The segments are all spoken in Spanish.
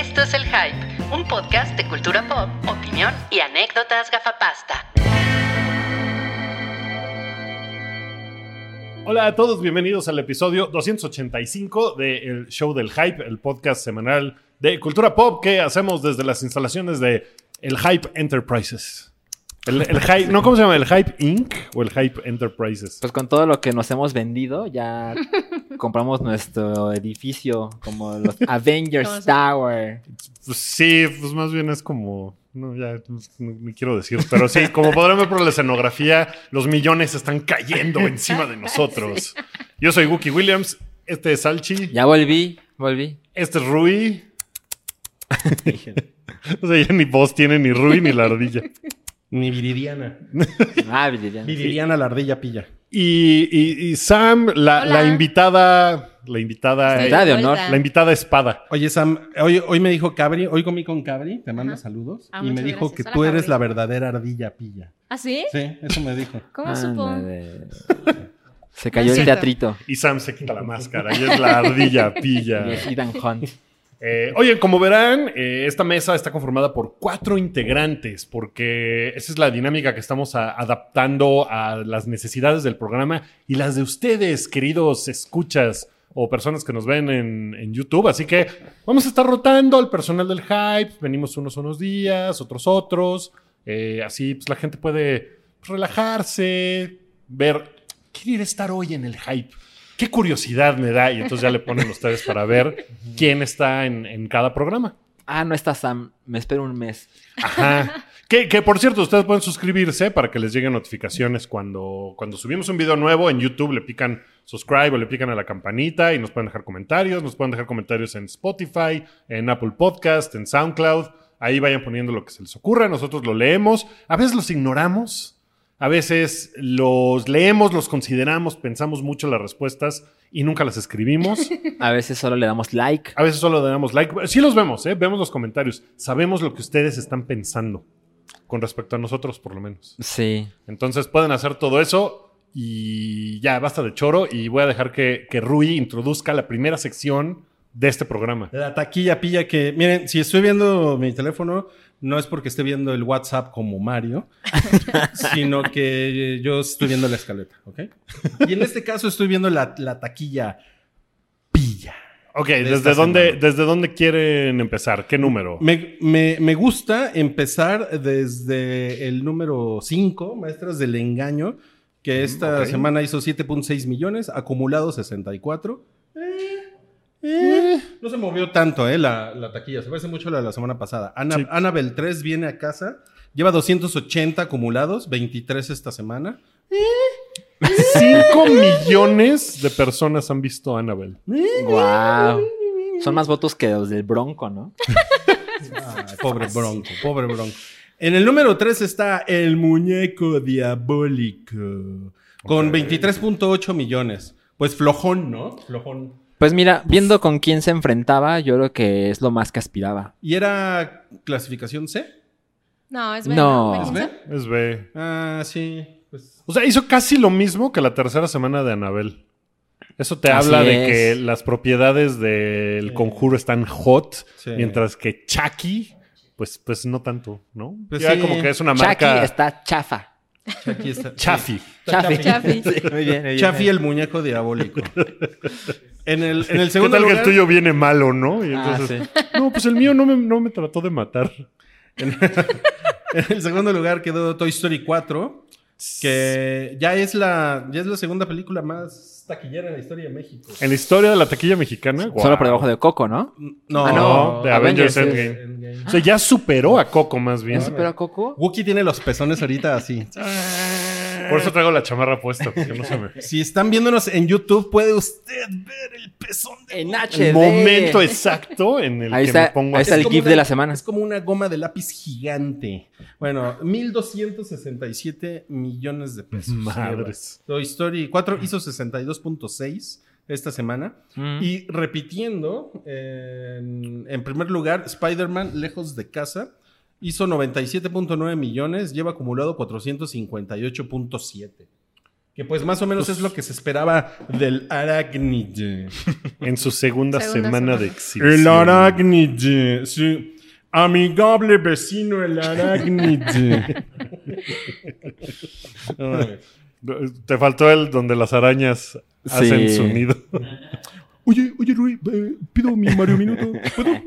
Esto es El Hype, un podcast de cultura pop, opinión y anécdotas gafapasta. Hola a todos, bienvenidos al episodio 285 del Show del Hype, el podcast semanal de cultura pop que hacemos desde las instalaciones de El Hype Enterprises. El, el Hype, ¿no? ¿Cómo se llama? ¿El Hype Inc. o el Hype Enterprises? Pues con todo lo que nos hemos vendido, ya compramos nuestro edificio como los Avengers Tower. Pues sí, pues más bien es como. No, ya no, ni quiero decir. Pero sí, como podrán ver por la escenografía, los millones están cayendo encima de nosotros. Yo soy Wookie Williams. Este es Salchi. Ya volví, volví. Este es Rui. o sea, ya ni voz tiene ni Rui ni la ardilla. Ni Viridiana. Ah, Viridiana. Viridiana, la ardilla pilla. Y, y- y Sam, la, la invitada. La invitada. Estoy Invitada de honor. La invitada espada. Oye, Sam, hoy, hoy me dijo Cabri, hoy comí con Cabri, te mando Ajá. saludos. Ah, y me dijo gracias. que Hola, tú eres Cabri. la verdadera ardilla pilla. ¿Ah, sí? Sí, eso me dijo. ¿Cómo supo? Se cayó el cierto. teatrito. Y Sam se quita la máscara. Y es la ardilla Y pilla. es Ethan Hunt. Eh, oye, como verán, eh, esta mesa está conformada por cuatro integrantes, porque esa es la dinámica que estamos a- adaptando a las necesidades del programa y las de ustedes, queridos escuchas o personas que nos ven en, YouTube. Así que vamos a estar rotando al personal del hype. Venimos unos unos días, otros otros. Eh, así pues, la gente puede relajarse, ver, quiere estar hoy en el hype. Qué curiosidad me da. Y entonces ya le ponen ustedes para ver quién está en, en cada programa. Ah, no está Sam. Me espero un mes. Ajá. Que, que, por cierto, ustedes pueden suscribirse para que les lleguen notificaciones cuando, cuando subimos un video nuevo en YouTube. Le pican subscribe o le pican a la campanita y nos pueden dejar comentarios. Nos pueden dejar comentarios en Spotify, en Apple Podcast, en SoundCloud. Ahí vayan poniendo lo que se les ocurra. Nosotros lo leemos. A veces los ignoramos. A veces los leemos, los consideramos, pensamos mucho las respuestas y nunca las escribimos. A veces solo le damos like. A veces solo le damos like. Sí los vemos, ¿eh? Vemos los comentarios. Sabemos lo que ustedes están pensando. Con respecto a nosotros, por lo menos. Sí. Entonces pueden hacer todo eso y ya, basta de choro. Y voy a dejar que, que Rui introduzca la primera sección de este programa. La taquilla pilla que, miren, si estoy viendo mi teléfono, no es porque esté viendo el WhatsApp como Mario, sino que yo estoy viendo la escaleta, ¿ok? Y en este caso estoy viendo la, la taquilla pilla. Ok, De ¿desde dónde, semana. ¿desde dónde quieren empezar? ¿Qué número? Me, me- me gusta empezar desde el número 5, Maestras del Engaño, que esta ok. semana hizo 7.6 millones, acumulado 64. Eh, eh, no se movió tanto eh, la, la taquilla, se parece mucho a la de la semana pasada. Ana, Sí. Annabelle 3 viene a casa, lleva 280 acumulados, 23 esta semana. 5 millones de personas han visto a Annabelle. Wow. Son más votos que los del Bronco, ¿no? Ay, pobre bronco, pobre bronco. En el número 3 está el muñeco diabólico. Con Ok. 23.8 millones. Pues flojón, ¿no? Flojón. Pues mira, viendo con quién se enfrentaba, yo creo que es lo más que aspiraba. ¿Y era clasificación C? No, es B. No. ¿no? ¿Es ¿Me B? Es B. Ah, sí. Pues, O sea, hizo casi lo mismo que la tercera semana de Annabelle. Eso te Así habla de es. que las propiedades del Sí. conjuro están hot, Sí. mientras que Chucky, pues, pues no tanto, ¿no? Pues ya sí. como que es una Chucky marca está chafa. Aquí está. chafi. Chafi. Chafi. Sí, muy bien, muy bien. Chafi el muñeco diabólico. En el, en el ¿Qué segundo tal que lugar... el tuyo viene malo, no? Y Ah, sí. no, pues el mío no me, no me trató de matar. En el segundo lugar quedó Toy Story 4, que ya es la, ya es la segunda película más taquillera en la historia de México. En la historia de la taquilla mexicana, Solo guau. por debajo de Coco, ¿no? No, Ah, No, de Avengers, Avengers, Endgame. Endgame. O sea, ya superó a Coco más bien. ¿No superó a Coco? Wookie tiene los pezones ahorita así. Por eso traigo la chamarra puesta, porque no se me... Si están viéndonos en YouTube, puede usted ver el pezón de En. HD. El momento exacto en el Ahí que está, me pongo ahí está el como GIF una- de la semana. Es como una goma de lápiz gigante. Bueno, 1267 millones de pesos. Madres. Toy Story 4 hizo 62.6 esta semana. Mm. Y repitiendo, en, en primer lugar, Spider-Man Lejos de Casa hizo 97.9 millones, lleva acumulado 458.7. Que pues más o menos es lo que se esperaba del arácnide. En su segunda, Segunda semana semana. de exhibición. El arácnide. Sí. Amigable vecino, el arácnide. Te faltó el donde las arañas hacen Sí. su nido. Oye, oye, Rui, eh, pido mi Mario Minuto. ¿Puedo?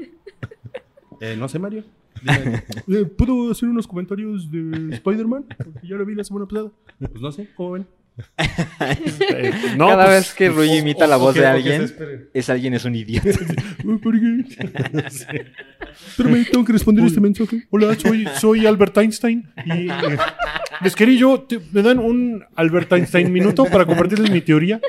Eh, no sé, Mario. Dime. Eh, ¿Puedo hacer unos comentarios de Spider-Man? Porque ya lo vi la semana pasada. Pues no sé, ¿cómo ven? Eh, no, Cada pues, vez que Rui imita la voz de alguien, es alguien es un idiota. ¿por qué? Espérame, tengo que responder este mensaje. Hola, soy, soy Albert Einstein. Y eh, les quería yo, te- ¿me dan un Albert Einstein minuto para compartirles mi teoría?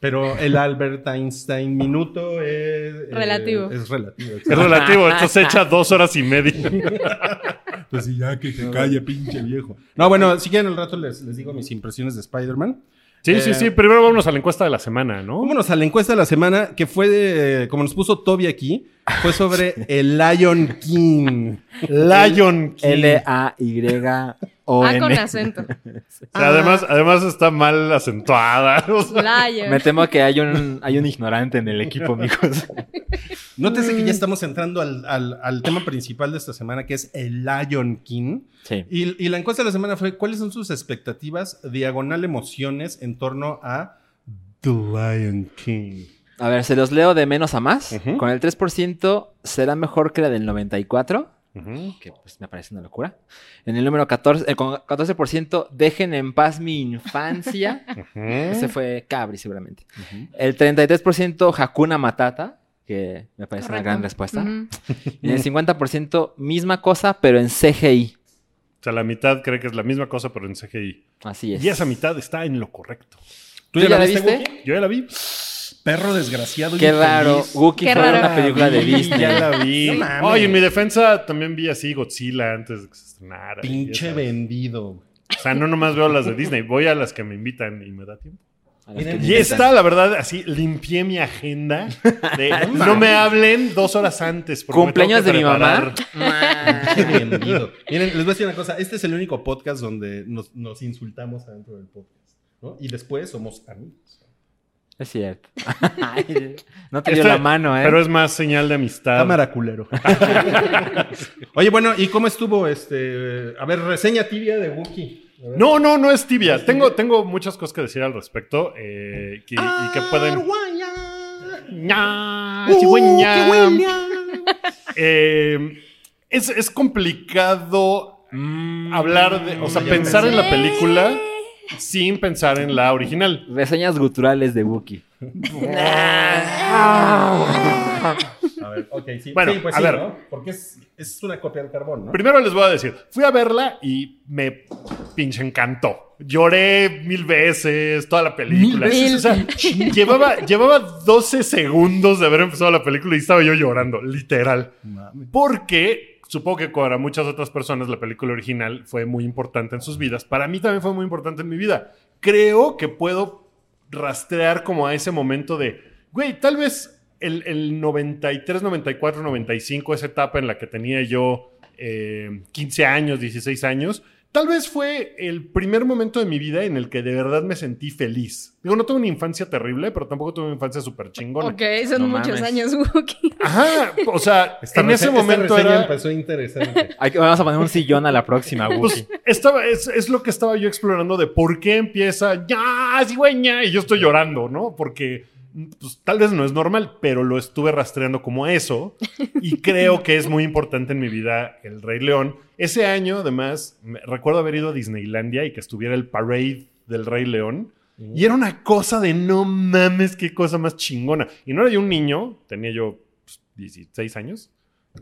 Pero el Albert Einstein minuto es... eh, Relativo. es relativo. Es relativo, esto se echa dos horas y media. Pues sí, ya que se calle, pinche viejo. No, bueno, si quieren al rato les, les digo mis impresiones de Spider-Man. Sí, Eh, sí, sí. Primero vámonos a la encuesta de la semana, ¿no? Vámonos a la encuesta de la semana, que fue de, como nos puso Toby aquí, fue sobre el Lion King. Lion King. L-A-Y-O-N. Ah, con acento. O sea, además, además está mal acentuada. o sea. Lion. Me temo que hay un, hay un ignorante en el equipo, amigos. Nótese que ya estamos entrando al, al- al tema principal de esta semana, que es el Lion King. Sí. Y, y la encuesta de la semana fue, ¿cuáles son sus expectativas diagonal emociones en torno a The Lion King? A ver, se los leo de menos a más. Con el 3% será mejor que la del 94, Ujú. que pues me parece una locura. En el número 14, eh, con 14%, dejen en paz mi infancia. Ese fue Cabri, seguramente. El 33%, Hakuna Matata, que me parece una gran respuesta. Y el 50%, misma cosa, pero en CGI. O sea, la mitad cree que es la misma cosa, pero en CGI. Así es. Y esa mitad está en lo correcto. ¿Tú ya la viste? Wookie? Yo ya la vi. Perro desgraciado. Qué raro. Wookiee Qué fue raro. una película de Disney. Ya la vi. No mames. Oye, en mi defensa también vi así Godzilla antes de que se estrenara. Pinche vendido. O sea, no nomás veo las de Disney, voy a las que me invitan y me da tiempo. Y esta, la verdad, así limpié mi agenda. de, no me hablen dos horas antes. Cumpleaños de mi mamá. Pinche vendido. Miren, les voy a decir una cosa. Este es el único podcast donde nos, nos insultamos adentro del podcast. ¿no? Y después somos amigos. Es cierto. No te dio la mano, ¿eh? Pero es más señal de amistad. Cámara culero. Oye, bueno, ¿y cómo estuvo este? A ver, reseña tibia de Wookiee. No, no, no es tibia. Tengo, tengo muchas cosas que decir al respecto eh, que- y que pueden. Ña, Uh. Eh, es, es complicado hablar de, o sea, Mm, pensar en la película sin pensar en la original. Reseñas guturales de Wookiee. A ver, ok, sí. Bueno, Sí, pues a sí, ver. ¿no? Porque es, es una copia del carbón, ¿no? Primero les voy a decir, fui a verla y me pinche encantó. Lloré mil veces, toda la película. ¿Mil veces? O sea, llevaba, llevaba 12 segundos de haber empezado la película y estaba yo llorando, literal. Mames. Porque supongo que para muchas otras personas la película original fue muy importante en sus vidas. Para mí también fue muy importante en mi vida. Creo que puedo rastrear como a ese momento de, güey, tal vez el, el 93, 94, 95, esa etapa en la que tenía yo eh, 15 años, 16 años, tal vez fue el primer momento de mi vida en el que de verdad me sentí feliz. Digo, no tuve una infancia terrible, pero tampoco tuve una infancia súper chingona. Ok, son No muchos mames. años, Wookie. Ajá, o sea, Esta en rese- ese esta momento reseña era... empezó interesante. Hay que- vamos a poner un sillón a la próxima, Wookiee. Pues estaba, es, es lo que estaba yo explorando de por qué empieza ya, cigüeña, y yo estoy llorando, ¿no? Porque pues, tal vez no es normal, pero lo estuve rastreando como eso y creo que es muy importante en mi vida el Rey León. Ese año, además, me- recuerdo haber ido a Disneylandia y que estuviera el parade del Rey León. Y era una cosa de no mames, qué cosa más chingona. Y no era yo un niño, tenía yo pues, 16 años.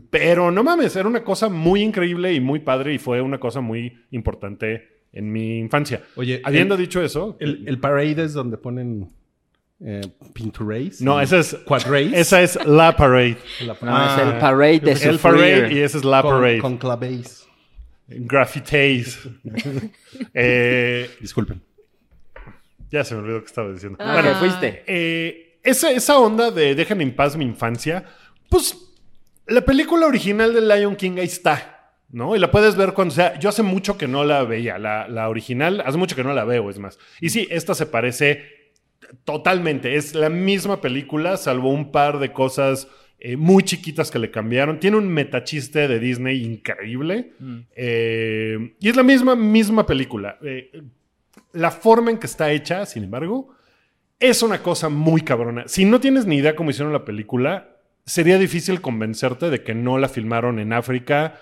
Pero no mames, era una cosa muy increíble y muy padre y fue una cosa muy importante en mi infancia. Oye, Habiendo el, dicho eso, el, el parade es donde ponen eh, Pinterest. no, esa es, Quadrace. esa es la parade. No, Ah, es el parade de El parade y esa es la con, parade. con clavéis. Graffités. Eh, Disculpen. ya se me olvidó que estaba diciendo. Ah. Bueno, fuiste. eh, esa, esa onda de Dejen en paz mi infancia, pues la película original de Lion King ahí está. ¿no? Y la puedes ver cuando sea. Yo hace mucho que no la veía, la, la original, hace mucho que no la veo, es más. Y sí, esta se parece totalmente. Es la misma película, salvo un par de cosas eh, muy chiquitas que le cambiaron. Tiene un metachiste de Disney increíble. Eh, y es la misma, misma película. Eh, la forma en que está hecha, sin embargo, es una cosa muy cabrona. Si no tienes ni idea cómo hicieron la película, sería difícil convencerte de que no la filmaron en África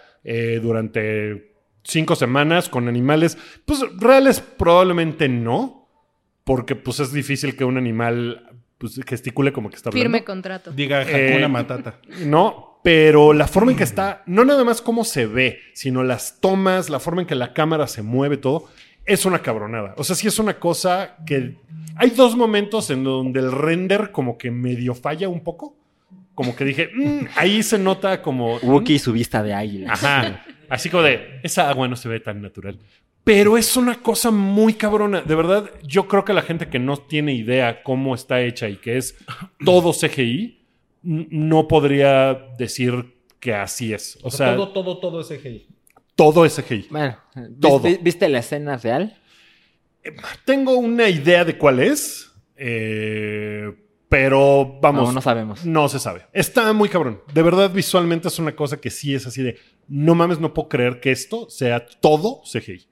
durante cinco semanas con animales. Pues reales probablemente no, porque pues es difícil que un animal pues, gesticule como que está hablando. Firme contrato. Diga Eh, Hakuna Matata. No, pero la forma en que está, no nada más cómo se ve, sino las tomas, la forma en que la cámara se mueve, todo, es una cabronada. O sea, sí es una cosa que... Hay dos momentos en donde el render como que medio falla un poco. Como que dije, "Mm", ahí se nota como... Wookiee y su vista de águila. Ajá. Así como de, esa agua no se ve tan natural. Pero es una cosa muy cabrona. De verdad, yo creo que la gente que no tiene idea cómo está hecha y que es todo CGI, no podría decir que así es. O sea, todo, todo, todo es CGI. todo es CGI. Bueno, ¿viste, Todo. ¿viste la escena real? Tengo una idea de cuál es, eh, pero vamos. No, no sabemos. No se sabe. Está muy cabrón. De verdad, visualmente es una cosa que sí es así de. No mames, no puedo creer que esto sea todo CGI.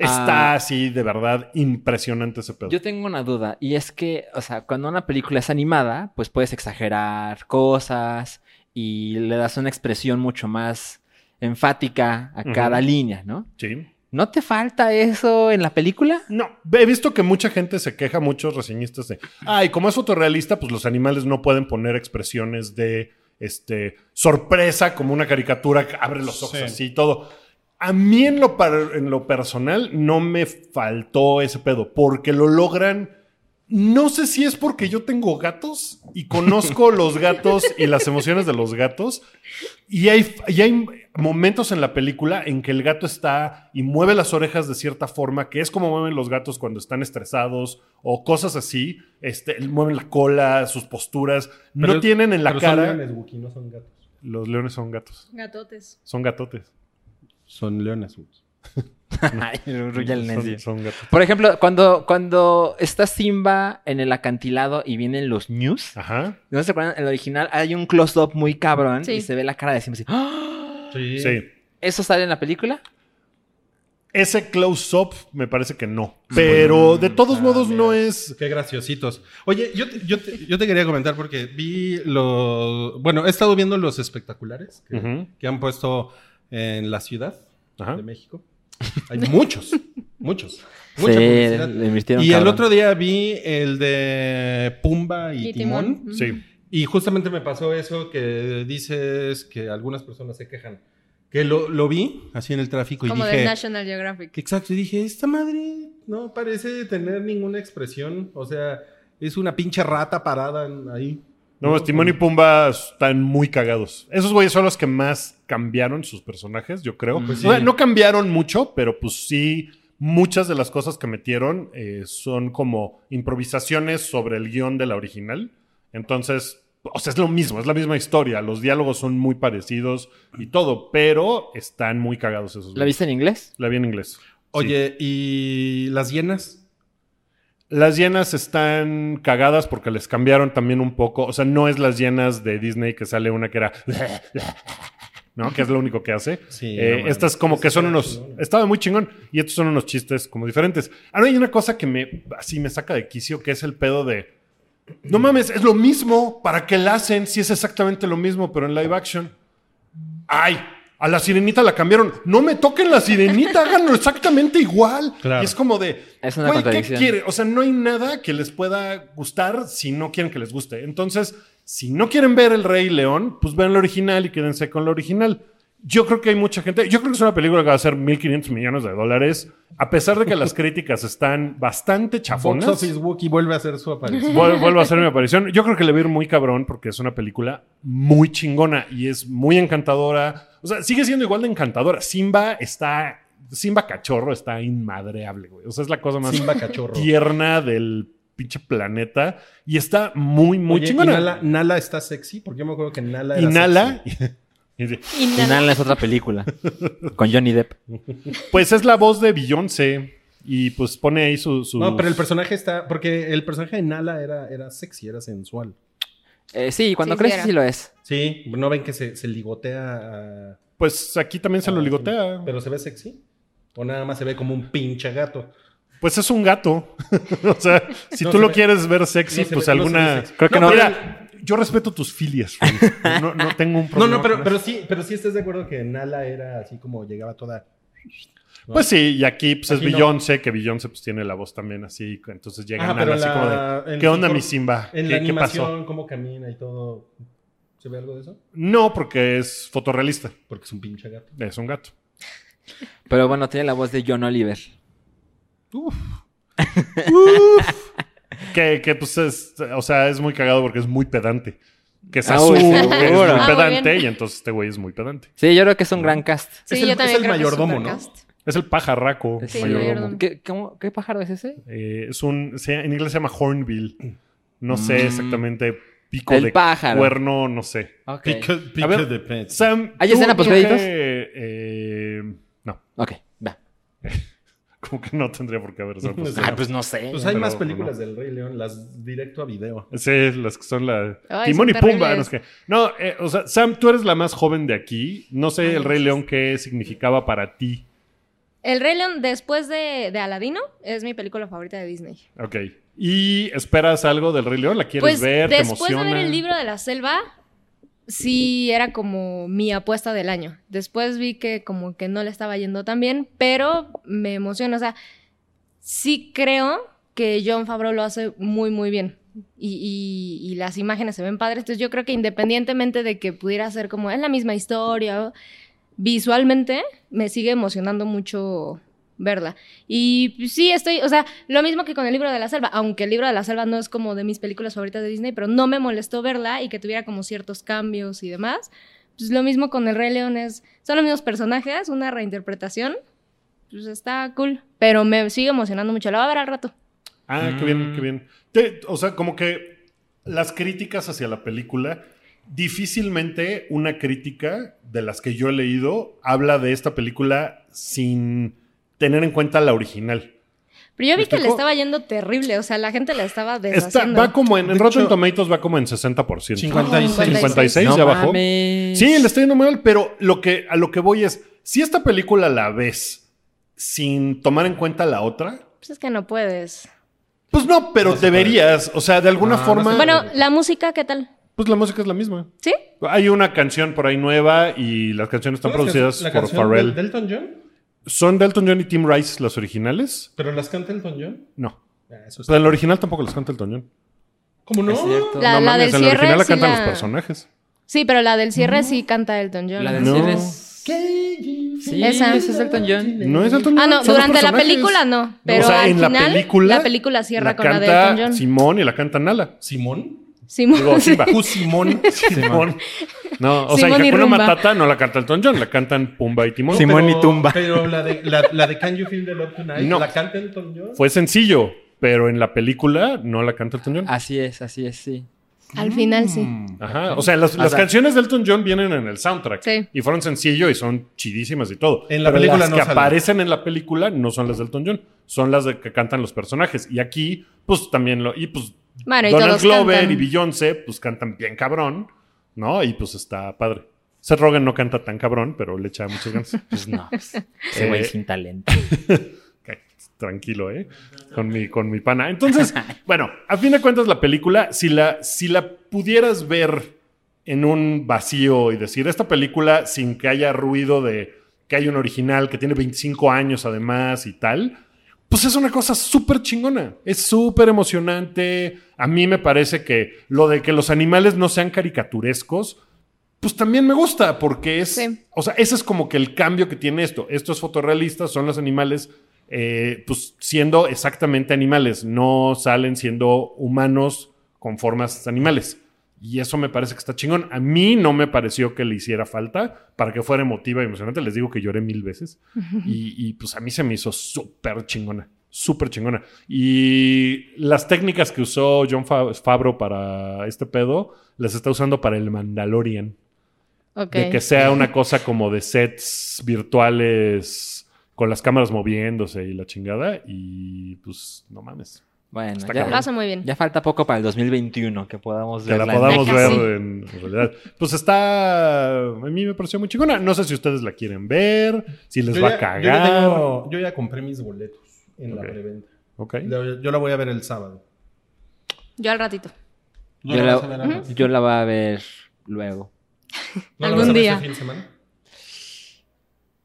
Está Ah. así, de verdad, impresionante ese pedo. Yo tengo una duda, y es que, o sea, cuando una película es animada, pues puedes exagerar cosas y le das una expresión mucho más enfática a cada línea, ¿no? Sí. ¿No te falta eso en la película? No, he visto que mucha gente se queja, muchos reseñistas de, ay, como es fotorrealista, pues los animales no pueden poner expresiones de este, sorpresa como una caricatura que abre los ojos Sí. así y todo. A mí en lo, par- en lo personal no me faltó ese pedo, porque lo logran. No sé si es porque yo tengo gatos y conozco los gatos y las emociones de los gatos. Y hay, y hay momentos en la película en que el gato está y mueve las orejas de cierta forma, que es como mueven los gatos cuando están estresados o cosas así. Este, mueven la cola, sus posturas. no tienen en la pero son cara. leones, Wookie, no son gatos. Los leones son gatos. Gatotes. Son gatotes. Son leones. El Son, son gatos. Por ejemplo, cuando, cuando está Simba en el acantilado y vienen los news, Ajá. ¿no se acuerdan? En el original hay un close-up muy cabrón Sí. y se ve la cara de Simba así. ¡Ah! Sí. Sí. ¿Eso sale en la película? Ese close-up me parece que no. Pero de todos Ah, modos mira. no es. Qué graciositos. Oye, yo te, yo, te, yo te quería comentar porque vi los... Bueno, he estado viendo los espectaculares que han puesto en la ciudad Ajá. de México. Hay muchos, muchos. Mucha sí, publicidad. le invirtieron Y el cabrón. otro día vi el de Pumba y, Y Timón. Timón. Sí. Y justamente me pasó eso que dices que algunas personas se quejan. Que lo, lo vi así en el tráfico y Como dije... del National Geographic. Exacto, y dije, esta madre no parece tener ninguna expresión. O sea, es una pinche rata parada ahí. No, pues, Timón y Pumba están muy cagados. Esos güeyes son los que más cambiaron sus personajes, yo creo. Pues O sea, sí. no cambiaron mucho, pero pues sí, muchas de las cosas que metieron eh, son como improvisaciones sobre el guion de la original. Entonces, o sea, es lo mismo, es la misma historia. Los diálogos son muy parecidos y todo, pero están muy cagados esos. ¿La viste en inglés? La vi en inglés. Sí. Oye, ¿y las hienas? Las llenas están cagadas porque les cambiaron también un poco. O sea, no es las llenas de Disney que sale una que era. ¿No? Que es lo único que hace. Sí, Eh, no estas como que son unos. chingón. Estaba muy chingón. Y estos son unos chistes como diferentes. Ahora hay una cosa que me. Así me saca de quicio, que es el pedo de. No mames, es lo mismo. ¿Para qué la hacen si es exactamente lo mismo, pero en live action? ¡Ay! A la sirenita la cambiaron. No me toquen la sirenita, háganlo exactamente igual. Claro. Y es como de. Es una güey, ¿qué quiere? O sea, no hay nada que les pueda gustar si no quieren que les guste. Entonces, si no quieren ver El Rey León, pues vean la original y quédense con la original. Yo creo que hay mucha gente. Yo creo que es una película que va a ser 1.500 millones de dólares. A pesar de que las críticas están bastante Box chafonas. Office Wookie vuelve a hacer su aparición. Vuel- Vuelvo a hacer mi aparición. Yo creo que le va a ir muy cabrón porque es una película muy chingona y es muy encantadora. O sea, sigue siendo igual de encantadora. Simba está. Simba cachorro está inmadreable, güey. O sea, es la cosa más Simba cachorro. tierna del pinche planeta y está muy, muy Oye, ¿y chingona. Nala, Nala está sexy? Porque yo me acuerdo que Nala era sexy. Y de- Y nada. Inhala es otra película. con Johnny Depp. Pues es la voz de Beyoncé. Y pues pone ahí su. su- No, pero el personaje está. Porque el personaje de Nala era, era sexy, era sensual. Eh, sí, cuando Sí, era. sí lo es. Sí, no ven que se, se ligotea a- Pues aquí también se lo a- ligotea. Pero se ve sexy. O nada más se ve como un pinche gato. Pues es un gato. o sea, si No tú se lo ve- quieres ver sexy, no se pues ve- no se alguna. Creo que no. Mira, yo respeto tus filias. No, no tengo un No, problema. no, pero, con pero sí, pero sí estás de acuerdo que Nala era así como llegaba toda. Pues sí, y aquí pues, es Aquí no. Beyoncé, que Beyoncé pues tiene la voz también así. Entonces llegan Ajá, pero así la- como de. en ¿Qué onda, mi Simba? En ¿Qué, la qué animación, pasó? cómo camina y todo. ¿Se ve algo de eso? No, porque es fotorrealista. Porque es un pinche gato. Es un gato. Pero bueno, tiene la voz de John Oliver. Que, que, pues es, o sea, es muy cagado porque es muy pedante. Que es Ah, azul, que es muy Ah, pedante, y entonces este güey es muy pedante. Sí, yo creo que es un gran cast. Sí, Es el- yo es también el creo que es mayordomo, ¿no? Es el pajarraco. Es Sí, mayordomo. mayordomo. ¿Qué, cómo- qué pájaro es ese? Eh, es un, se- en inglés se llama hornbill. No sé Mm. exactamente. Pico El de pájaro. cuerno, no sé. Ok. Pica, pica A ver, de pets. Sam, ¿Hay escena tú postcréditos? que, eh, no, Ok. Como que no tendría por qué haber Ah, pues no sé. Pues hay pero- más películas del Rey León, las directo a video. Sí, las que son la... Ay, Timón y Pumba. No, es que- no eh, o sea, Sam, tú eres la más joven de aquí. No sé el Rey León qué significaba para ti. El Rey León, después de, de Aladino, es mi película favorita de Disney. Ok. ¿Y esperas algo del Rey León? ¿La quieres Pues ver? ¿Te después de emociona? ver el libro de la selva, sí era como mi apuesta del año. Después vi que como que no le estaba yendo tan bien, pero me emociona. O sea, sí creo que John Favreau lo hace muy, muy bien. Y, y- y las imágenes se ven padres. Entonces yo creo que independientemente de que pudiera ser como es la misma historia, visualmente me sigue emocionando mucho verla. Y sí, estoy, o sea, lo mismo que con el libro de la selva, aunque el libro de la selva no es como de mis películas favoritas de Disney, pero no me molestó verla y que tuviera como ciertos cambios y demás. Pues lo mismo con el Rey León es, son los mismos personajes, una reinterpretación. Pues está cool, pero me sigue emocionando mucho. La voy a ver al rato. Ah, qué bien, qué bien. O sea, como que las críticas hacia la película, difícilmente una crítica de las que yo he leído habla de esta película sin tener en cuenta la original. Pero yo vi ¿Me que le estaba yendo terrible, o sea, la gente la estaba Está, deshaciendo. va como en, en Rotten hecho- Tomatoes va como en 60%. 56. 56 No ya bajó. mames. Sí, le está yendo mal, pero lo que, a lo que voy es, si esta película la ves sin tomar en cuenta la otra, Pues es que no puedes. pues no, pero No deberías, o sea, de alguna No, forma, Bueno, la música, ¿qué tal? pues la música es la misma. ¿Sí? Hay una canción por ahí nueva y las canciones están ¿Cuál es producidas la por Pharrell. del- Delton John? ¿Son Delton John y Tim Rice las originales? ¿Pero las canta Elton John? No. Ah, eso Pero en la original tampoco las canta Elton John. ¿Cómo no? Es cierto. La- no la mames, del en la cierre original la sí cantan la- los personajes. Sí, pero la del cierre sí canta Elton John. La del No. cierre es... Sí, Esa. ese es Elton John. No es Elton John. Ah, no, son los durante la personajes. película no. Pero o sea, al en final, la película. la película cierra la con la de canta Elton John. Simón y la canta Nala. ¿Simón? Simón. Digo, sí. Simba. Simón. Simón. No, o Simón sea, Hakuna. Matata no la canta Elton John, la cantan Pumba y Timón. Simón Pero- y Tumba. Pero la de, la, la de Can You Feel the Love Tonight, No. ¿la canta Elton John? Fue sencillo, pero en la película no la canta Elton John. Así es, así es, sí. Al final sí. Ajá. O sea, las, las sea- canciones de Elton John vienen en el soundtrack. Sí. Y fueron sencillo y son chidísimas y todo. En la Pero película las no que salen. aparecen en la película no son las de Elton John. Son las de que cantan los personajes. Y aquí, pues también lo. Y pues. Bueno, y Donald todos Glover cantan. y Beyoncé, pues cantan bien cabrón. ¿No? Y pues está padre. Seth Rogen no canta tan cabrón, pero le echa muchas ganas. Pues no, ese güey Eh, sin talento. Tranquilo, ¿eh? Con mi, con mi pana. Entonces, bueno, a fin de cuentas, la película, si la, si la pudieras ver en un vacío y decir, esta película, sin que haya ruido de que hay un original que tiene 25 años además y tal, pues es una cosa súper chingona. Es súper emocionante. A mí me parece que lo de que los animales no sean caricaturescos, pues también me gusta, porque es. Sí. O sea, ese es como que el cambio que tiene esto. Esto es fotorrealista, son los animales, eh, pues siendo exactamente animales, no salen siendo humanos con formas animales. Y eso me parece que está chingón. A mí no me pareció que le hiciera falta para que fuera emotiva y emocionante. Les digo que lloré mil veces. Y, y, pues a mí se me hizo súper chingona. Súper chingona. Y las técnicas que usó John Fa- Favreau para este pedo, las está usando para el Mandalorian. De que sea una cosa como de sets virtuales con las cámaras moviéndose y la chingada. Y pues, no mames. Bueno, ya. Lo hace muy bien. ya falta poco para el 2021 que podamos Que la podamos Ya ver en realidad. Pues está. A mí me pareció muy chingona. No sé si ustedes la quieren ver, si les Yo va ya- a cagar. Yo ya, tengo- yo ya compré mis boletos en la preventa. Ok. Yo, yo la voy a ver el sábado. Yo al ratito. ¿No Yo la a ver yo voy a ver luego. ¿No la algún vas a ver día. este fin de semana?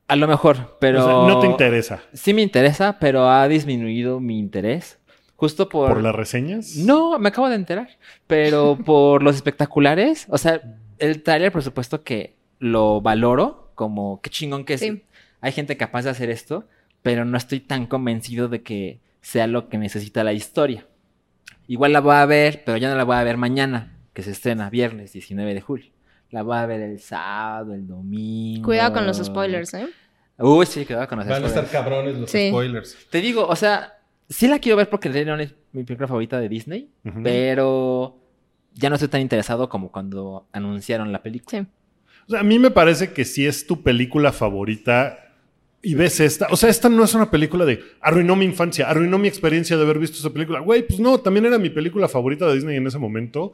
A lo mejor, pero... O sea, no te interesa. Sí me interesa, pero ha disminuido mi interés. Justo por... ¿Por las reseñas? No, me acabo de enterar. Pero por los espectaculares. O sea, el tráiler, por supuesto que lo valoro como qué chingón que es. Sí. Hay gente capaz de hacer esto, pero no estoy tan convencido de que sea lo que necesita la historia. Igual la voy a ver, pero ya no la voy a ver mañana, que se estrena viernes 19 de julio. La voy a ver el sábado, el domingo. Cuidado con los spoilers, ¿eh? Uy, sí, cuidado con los Van a estar spoilers. cabrones los Sí. spoilers. Te digo, o sea, sí la quiero ver porque El Rey León es mi película favorita de Disney, pero ya no estoy tan interesado como cuando anunciaron la película. Sí. O sea, a mí me parece que si es tu película favorita y ves esta, o sea, esta no es una película de arruinó mi infancia, arruinó mi experiencia de haber visto esa película. Güey, pues no, también era mi película favorita de Disney en ese momento.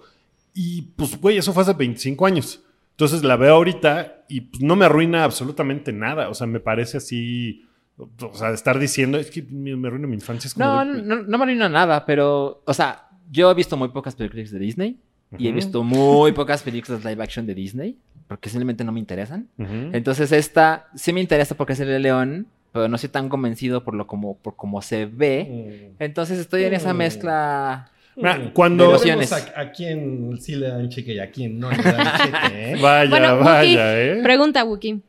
Y pues, güey, eso fue hace 25 años. Entonces la veo ahorita y pues, no me arruina absolutamente nada. O sea, me parece así. O sea, estar diciendo, es que me me arruina mi infancia. Es como No, de- no, no me arruina nada, pero, o sea, yo he visto muy pocas películas de Disney y he visto muy pocas películas live action de Disney porque simplemente no me interesan. Entonces esta sí me interesa porque es el León, pero no estoy tan convencido por lo como por cómo se ve. Entonces estoy en esa Mm. mezcla. Mira, cuando. Veremos a, a quién sí le dan cheque y a quién no le dan cheque, ¿eh? Vaya, Bueno, Wookie, vaya, ¿eh? Pregunta, Wookie.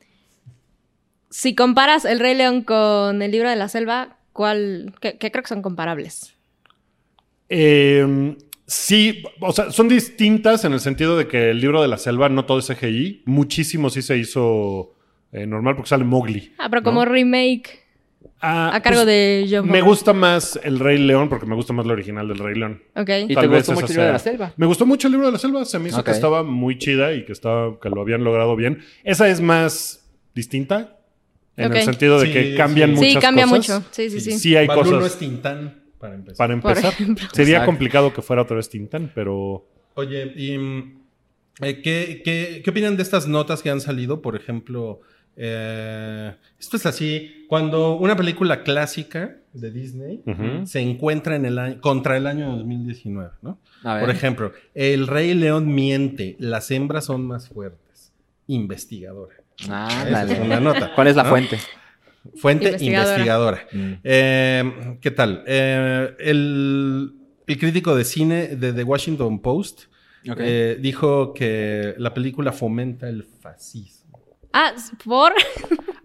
Si comparas El Rey León con El Libro de la Selva, ¿cuál? ¿Qué, qué creo que son comparables? Eh, sí, o sea, son distintas en el sentido de que el libro de la selva no todo es CGI. Muchísimo sí se hizo eh, normal porque sale Mowgli. Ah, pero como remake Ah, a cargo pues, de John Me gusta más el Rey León porque me gusta más lo original del Rey León. Ok. ¿Y Tal te vez gustó mucho el libro de la selva? Me gustó mucho el libro de la selva. Se me hizo que estaba muy chida y que, estaba, que lo habían logrado bien. Esa es más distinta en el sentido de Sí, que cambian sí. muchas Sí, cambia cosas. mucho. Sí, sí, sí. Sí hay Balú cosas no es Tintán, para empezar. para empezar. Sería Exacto. complicado que fuera otra vez Tintán, pero... Oye, y mm, eh, ¿qué, qué, qué opinan de estas notas que han salido? Por ejemplo, eh, esto es así, cuando una película clásica de Disney se encuentra en el año, contra el año 2019, ¿no? Por ejemplo, El Rey León miente, las hembras son más fuertes. Investigadora. Ah, Esa es una nota. ¿Cuál es la ¿no? fuente? Fuente Investigadora. investigadora. Mm. Eh, ¿Qué tal? Eh, el, el crítico de cine de The Washington Post eh, dijo que la película fomenta el fascismo. Ah, ¿por?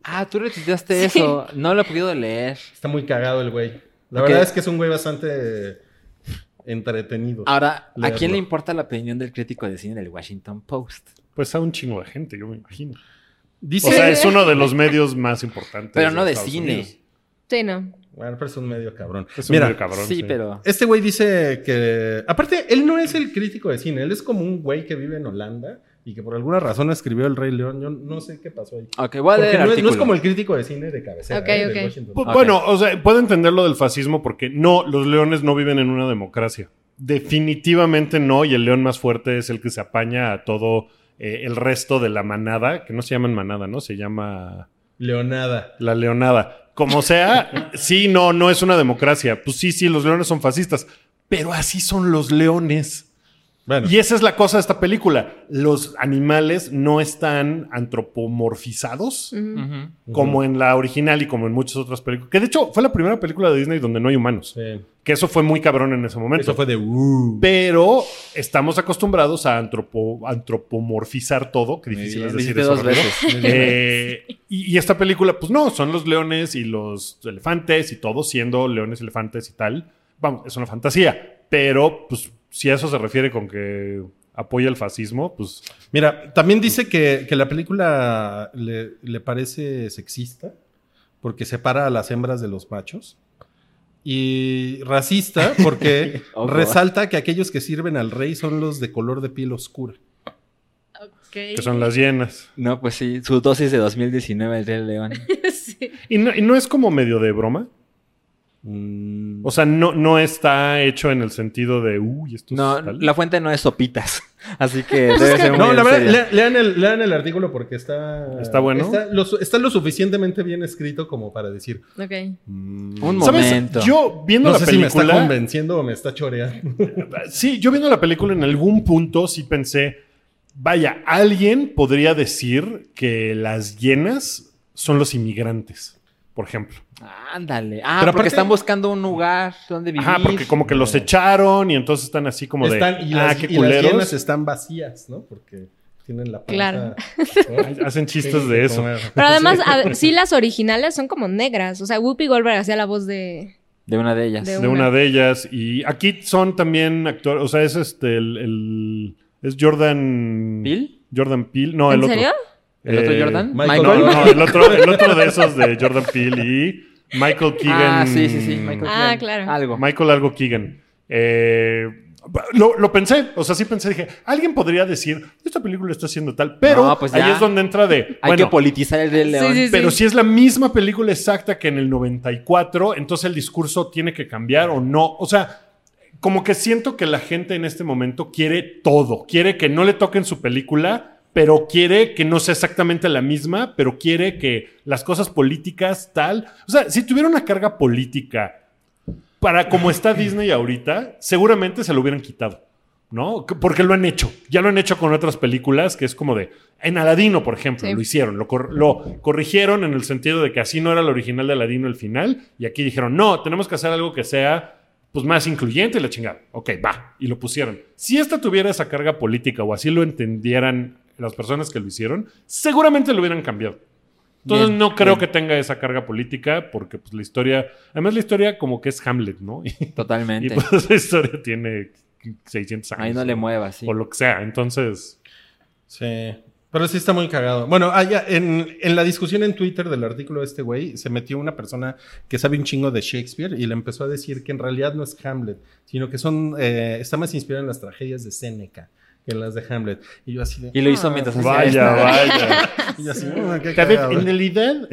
Ah, tú retuiteaste Sí. eso. No lo he podido leer. Está muy cagado el güey. La verdad es que es un güey bastante entretenido. Ahora, ¿a quién le importa la opinión del crítico de cine del Washington Post? Pues a un chingo de gente, yo me imagino. Dice, O sea, es uno de los medios más importantes. Pero no de Estados cine. Unidos. Sí, no. bueno, pero es un medio cabrón. Es un Mira, medio cabrón. sí, pero... este güey dice que... Aparte, él no es el crítico de cine. Él es como un güey que vive en Holanda y que por alguna razón escribió El Rey León. Yo no sé qué pasó ahí. Ok, voy a leer Porque el no es, no artículo. es como el crítico de cine de cabecera. Ok, ¿eh? del ok. Washington Pu- Ok. Bueno, o sea, puedo entender lo del fascismo porque no, los leones no viven en una democracia. Definitivamente no, y el león más fuerte es el que se apaña a todo eh, el resto de la manada, que no se llaman manada, ¿no? Se llama Leonada. la leonada. Como sea, sí, no, no es una democracia. Pues sí, sí, los leones son fascistas, pero así son los leones. Bueno, Y esa es la cosa de esta película. Los animales no están antropomorfizados como en la original y como en muchas otras películas. Que de hecho fue la primera película de Disney donde no hay humanos. sí. Que eso fue muy cabrón en ese momento. eso fue de... Uh. Pero estamos acostumbrados a antropo- antropomorfizar todo. Muy difícil es decir eso. dos rápido. veces. Eh, y, y esta película, pues no, son los leones y los elefantes y todo siendo leones, elefantes y tal. Vamos, es una fantasía. Pero, pues, si a eso se refiere con que apoya el fascismo, pues Mira, también dice que, que la película le, le parece sexista porque separa a las hembras de los machos. Y racista porque Ojo. resalta que aquellos que sirven al rey son los de color de piel oscura. Ok. que son las hienas. No, pues sí, su dosis de 2019 el Rey León. sí. ¿Y no, y no es como medio de broma? Mm, O sea, no, no está hecho en el sentido de, uy, esto es No, tal". la fuente no es sopitas. Así que debe ser muy no, la verdad, le- lean, el, lean el artículo porque está... ¿Está bueno? Está lo, su- está lo suficientemente bien escrito como para decir... Ok. mm, Un ¿Sabes? momento. Yo viendo no la sé si me está película... convenciendo o me está choreando. sí, yo viendo la película en algún punto sí pensé, vaya, alguien podría decir que las hienas son los inmigrantes, por ejemplo. Ándale. Ah, Pero porque aparte- están buscando un lugar donde vivir. Ajá, porque como que los echaron y entonces están así como Están- de, y, ah, las, qué y las están vacías, ¿no? Porque tienen la panza... Claro. ¿no? Hacen chistes Sí, de eso. comer. Pero además, a- sí, las originales son como negras. O sea, Whoopi Goldberg hacía la voz de. De una de ellas. De de una de ellas. Y aquí son también actores, o sea, es este, el, el- es Jordan... ¿Bill? Jordan Peele, no, ¿En el otro. serio? ¿El otro Eh, Jordan? Michael- No, no, el otro, el otro de esos de Jordan Peele y Michael Keegan. Ah, sí, sí, sí. Michael Ah, Keegan. claro. Algo. Michael algo Keegan. Eh, lo, lo pensé, o sea, sí pensé, dije, alguien podría decir, esta película está haciendo tal, pero No, pues ahí es donde entra de, Hay bueno, que politizar el Rey León. sí, sí. pero si es la misma película exacta que en el 94, entonces el discurso tiene que cambiar o no. O sea, como que siento que la gente en este momento quiere todo. Quiere que no le toquen su película, pero quiere que no sea exactamente la misma, pero quiere que las cosas políticas tal. O sea, si tuviera una carga política para como está Disney ahorita, seguramente se lo hubieran quitado. ¿No? Que- Porque lo han hecho. Ya lo han hecho con otras películas que es como de. En Aladino, por ejemplo, Sí. lo hicieron. Lo, cor- lo corrigieron en el sentido de que así no era el original de Aladino el final. Y aquí dijeron, no, tenemos que hacer algo que sea pues más incluyente y la chingada. Ok, va. Y lo pusieron. Si esta tuviera esa carga política o así lo entendieran las personas que lo hicieron, seguramente lo hubieran cambiado. Entonces Bien, no creo bien. que tenga esa carga política porque pues la historia, además la historia como que es Hamlet, ¿no? Y, Totalmente. y, pues la historia tiene 600 años. Ahí no le muevas, sí. O lo que sea. Entonces, Sí. Pero sí está muy cagado. Bueno, ah, ya, en, en la discusión en Twitter del artículo de este güey, se metió una persona que sabe un chingo de Shakespeare y le empezó a decir que en realidad no es Hamlet, sino que son, eh, está más inspirado en las tragedias de Séneca que en las de Hamlet. Y yo así de... Y lo hizo ah, mientras hacía vaya, vaya. Y yo así, "Ah, qué cagado". en realidad,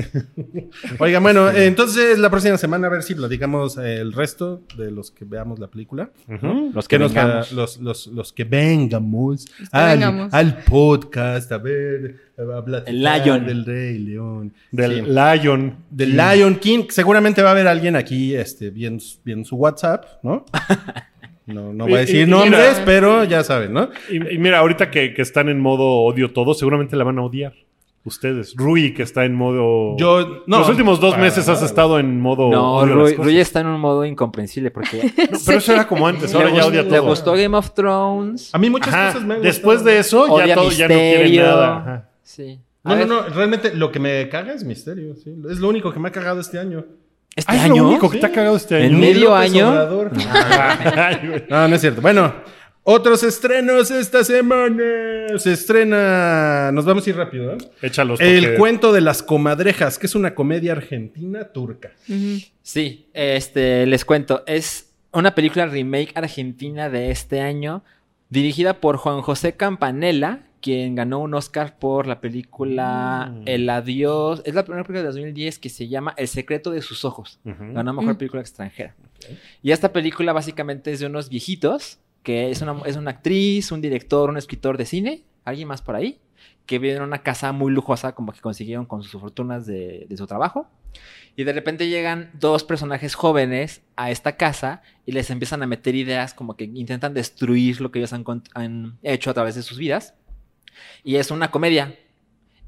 Oigan, bueno, eh, entonces la próxima semana a ver si platicamos eh, el resto de los que veamos la película. Ujú. Los que Que nos los, los, los que vengamos, que al, vengamos. al podcast a ver, a platicar El Lion. del Rey León. del Sí. Lion. Del Lion King. Seguramente va a haber alguien aquí este, bien, bien su WhatsApp, ¿no? No, no voy a decir y- nombres, mira. pero ya saben, ¿no? Y, y mira, ahorita que, que están en modo odio todo, seguramente la van a odiar. Ustedes. Rui, que está en modo. Yo, no. Los últimos dos para meses has estado en modo. No, Rui, está en un modo incomprensible porque No, pero eso era como antes, ahora le, ya odia le todo. gustó Game of Thrones. A mí muchas Ajá, cosas me han Después de eso, ya, odia todo, ya no quiere Misterio. nada. Ajá. Sí. No, no, no. Realmente lo que me caga es misterio. ¿sí? Es lo único que me ha cagado este año. ¿Este Ah, es año? lo único que Sí. te ha cagado este ¿En medio López año? No, no es cierto. Bueno, otros estrenos esta semana. Se estrena. Nos vamos a ir rápido, ¿eh? Échalos. El porque- cuento de las comadrejas, que es una comedia argentina turca. Sí, este, les cuento. Es una película remake argentina de este año, dirigida por Juan José Campanella, quien ganó un Oscar por la película Mm. El Adiós. Es la primera película de 2010 que se llama El secreto de sus ojos. Ujú. Ganó mejor Mm. película extranjera. Y esta película básicamente es de unos viejitos, que es una, es una actriz, un director, un escritor de cine, alguien más por ahí, que viven en una casa muy lujosa, como que consiguieron con sus fortunas de, de su trabajo. Y de repente llegan dos personajes jóvenes a esta casa y les empiezan a meter ideas como que intentan destruir lo que ellos han, han hecho a través de sus vidas. Y es una comedia.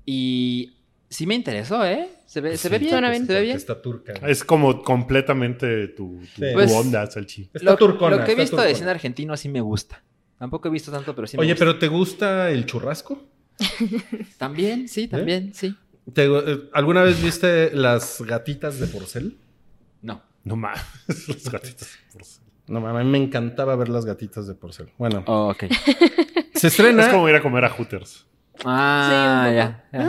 Y sí me interesó, ¿eh? Se ve, se ve bien. Suena bien. Se ve bien. Está turca. Es como completamente tu, tu- Sí. tu Pues- onda, Salchi. Está Lo, turcona. lo que he visto de turcona. cine argentino sí me gusta. Tampoco he visto tanto, pero sí me Oye, gusta. pero ¿te gusta el churrasco? También, sí, también, sí. ¿Te- eh, ¿Alguna vez viste las gatitas de porcel? No. No más. Los gatitos. No, a mí me encantaba ver las gatitas de porcel. Bueno, Oh, ok. se estrena. Es como ir a comer a Hooters. Ah, ya. ya.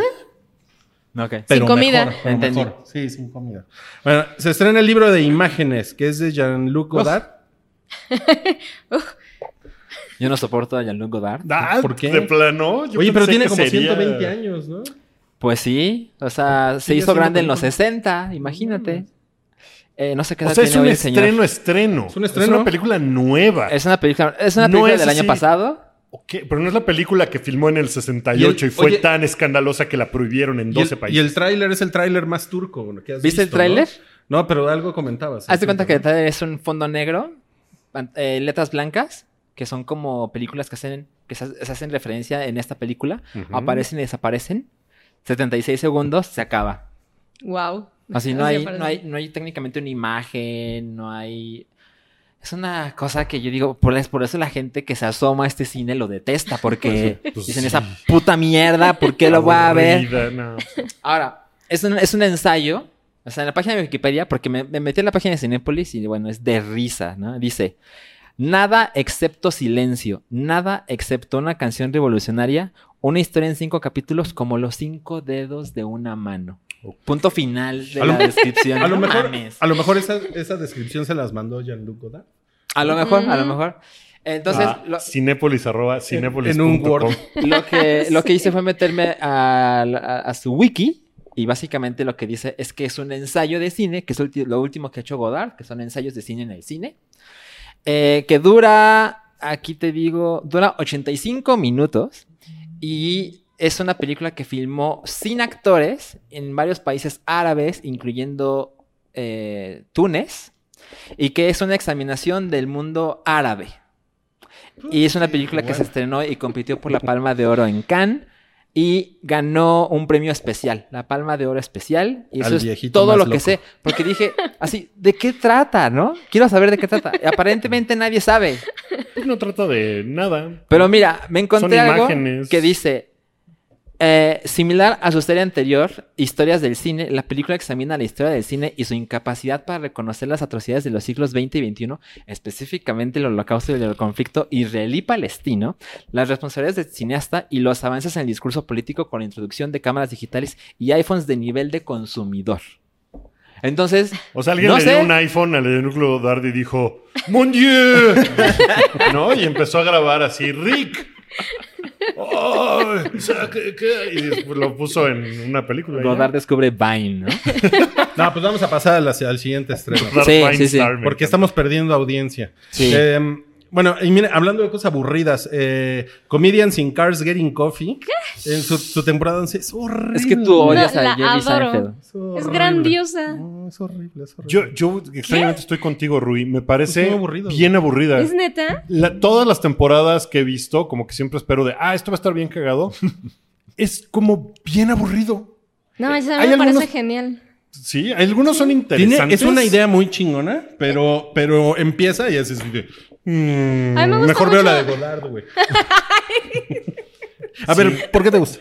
Ok. pero Sin comida. mejor, pero Entendí. mejor. Sí, sin comida. Bueno, se estrena el libro de imágenes, que es de Jean-Luc Godard. Yo no soporto a Jean-Luc Godard. Ah, ¿Por qué? De plano. Yo Oye, pero tiene como sería- 120 años, ¿no? Pues sí, o sea, se hizo grande en los películas. 60, imagínate. Eh, no sé qué O edad sea, es un hoy el señor. estreno, estreno. Es un estreno. una película nueva. Es una película, es una No película es del año pasado. Ok, pero no es la película que filmó en el 68 y, fue oye- tan escandalosa que la prohibieron en Y 12 el, países. y el tráiler es el tráiler más turco. bueno, que has ¿Viste el tráiler? ¿no? No, pero algo comentabas. Hazte cuenta que es un fondo negro, eh, letras blancas, que son como películas que hacen, que se, se hacen referencia en esta película. Aparecen y desaparecen. 76 segundos, se acaba. Wow. Así no hay, no hay, no hay técnicamente una imagen, no hay. Es una cosa que yo digo, por, es- por eso la gente que se asoma a este cine lo detesta, porque Pues dicen sí. esa puta mierda, ¿por qué lo voy a ver? No. Ahora, es un, es un ensayo, o sea, en la página de Wikipedia, porque me, me metí en la página de Cinépolis y bueno, es de risa, ¿no? Dice, nada excepto silencio, nada excepto una canción revolucionaria, una historia en cinco capítulos como los cinco dedos de una mano. Punto final de A la lo- descripción. A lo no mejor, mames. a lo mejor esa, esa descripción se las mandó Jean-Luc Godard. A lo mejor, a lo Mm. mejor. Entonces, Ah, lo, Cinépolis arroba cinépolis en un punto Word. lo que, lo que hice fue meterme a, a- a su wiki y básicamente lo que dice es que es un ensayo de cine, que es lo último que ha hecho Godard, que son ensayos de cine en el cine, eh, que dura, aquí te digo, dura 85 minutos y es una película que filmó sin actores en varios países árabes, incluyendo eh, Túnez, y que es una examinación del mundo árabe. Y es una película que se estrenó y compitió por la Palma de Oro en Cannes y ganó un premio especial, la Palma de Oro especial. Y eso es todo lo que loco. sé, porque dije, así, ¿de qué trata, no? Quiero saber de qué trata. Y aparentemente nadie sabe. Pues no trata de nada. Pero mira, me encontré Son algo imágenes. que dice, eh, similar a su serie anterior, Historias del Cine, la película examina la historia del cine y su incapacidad para reconocer las atrocidades de los siglos XX y XXI, específicamente el holocausto y el conflicto israelí-palestino, las responsabilidades del cineasta y los avances en el discurso político con la introducción de cámaras digitales y iPhones de nivel de consumidor. Entonces, O sea, alguien No le sé. dio un iPhone al Núcleo Godard y dijo, ¡Mon Dieu! ¿No? Y empezó a grabar así, ¡Rick! O sea, ¿qué- qué? Y lo puso en una película. ya. Godard descubre Vine, ¿no? No, pues vamos a pasar al, al siguiente estreno. Sí, sí, sí. Porque estamos perdiendo audiencia. Sí. Eh, bueno, y mire, hablando de cosas aburridas, eh, Comedians in Cars Getting Coffee, en su, su temporada 11 es horrible. Es que tú odias No, a Jerry adoro. Seinfeld. Es. Es grandiosa. No, es horrible, es horrible. Yo, yo extrañamente estoy contigo, Rui. Me parece Es aburrido. bien aburrida. ¿Es neta? La- todas las temporadas que he visto, como que siempre espero de, ah, esto va a estar bien cagado. es como bien aburrido. No, esa Hay me parece genial. Sí, algunos son Tiene- interesantes. es una idea muy chingona, pero, pero empieza y haces de, mm, A mí me gusta mejor veo la de Godard, güey. A ver, ¿por qué te gusta?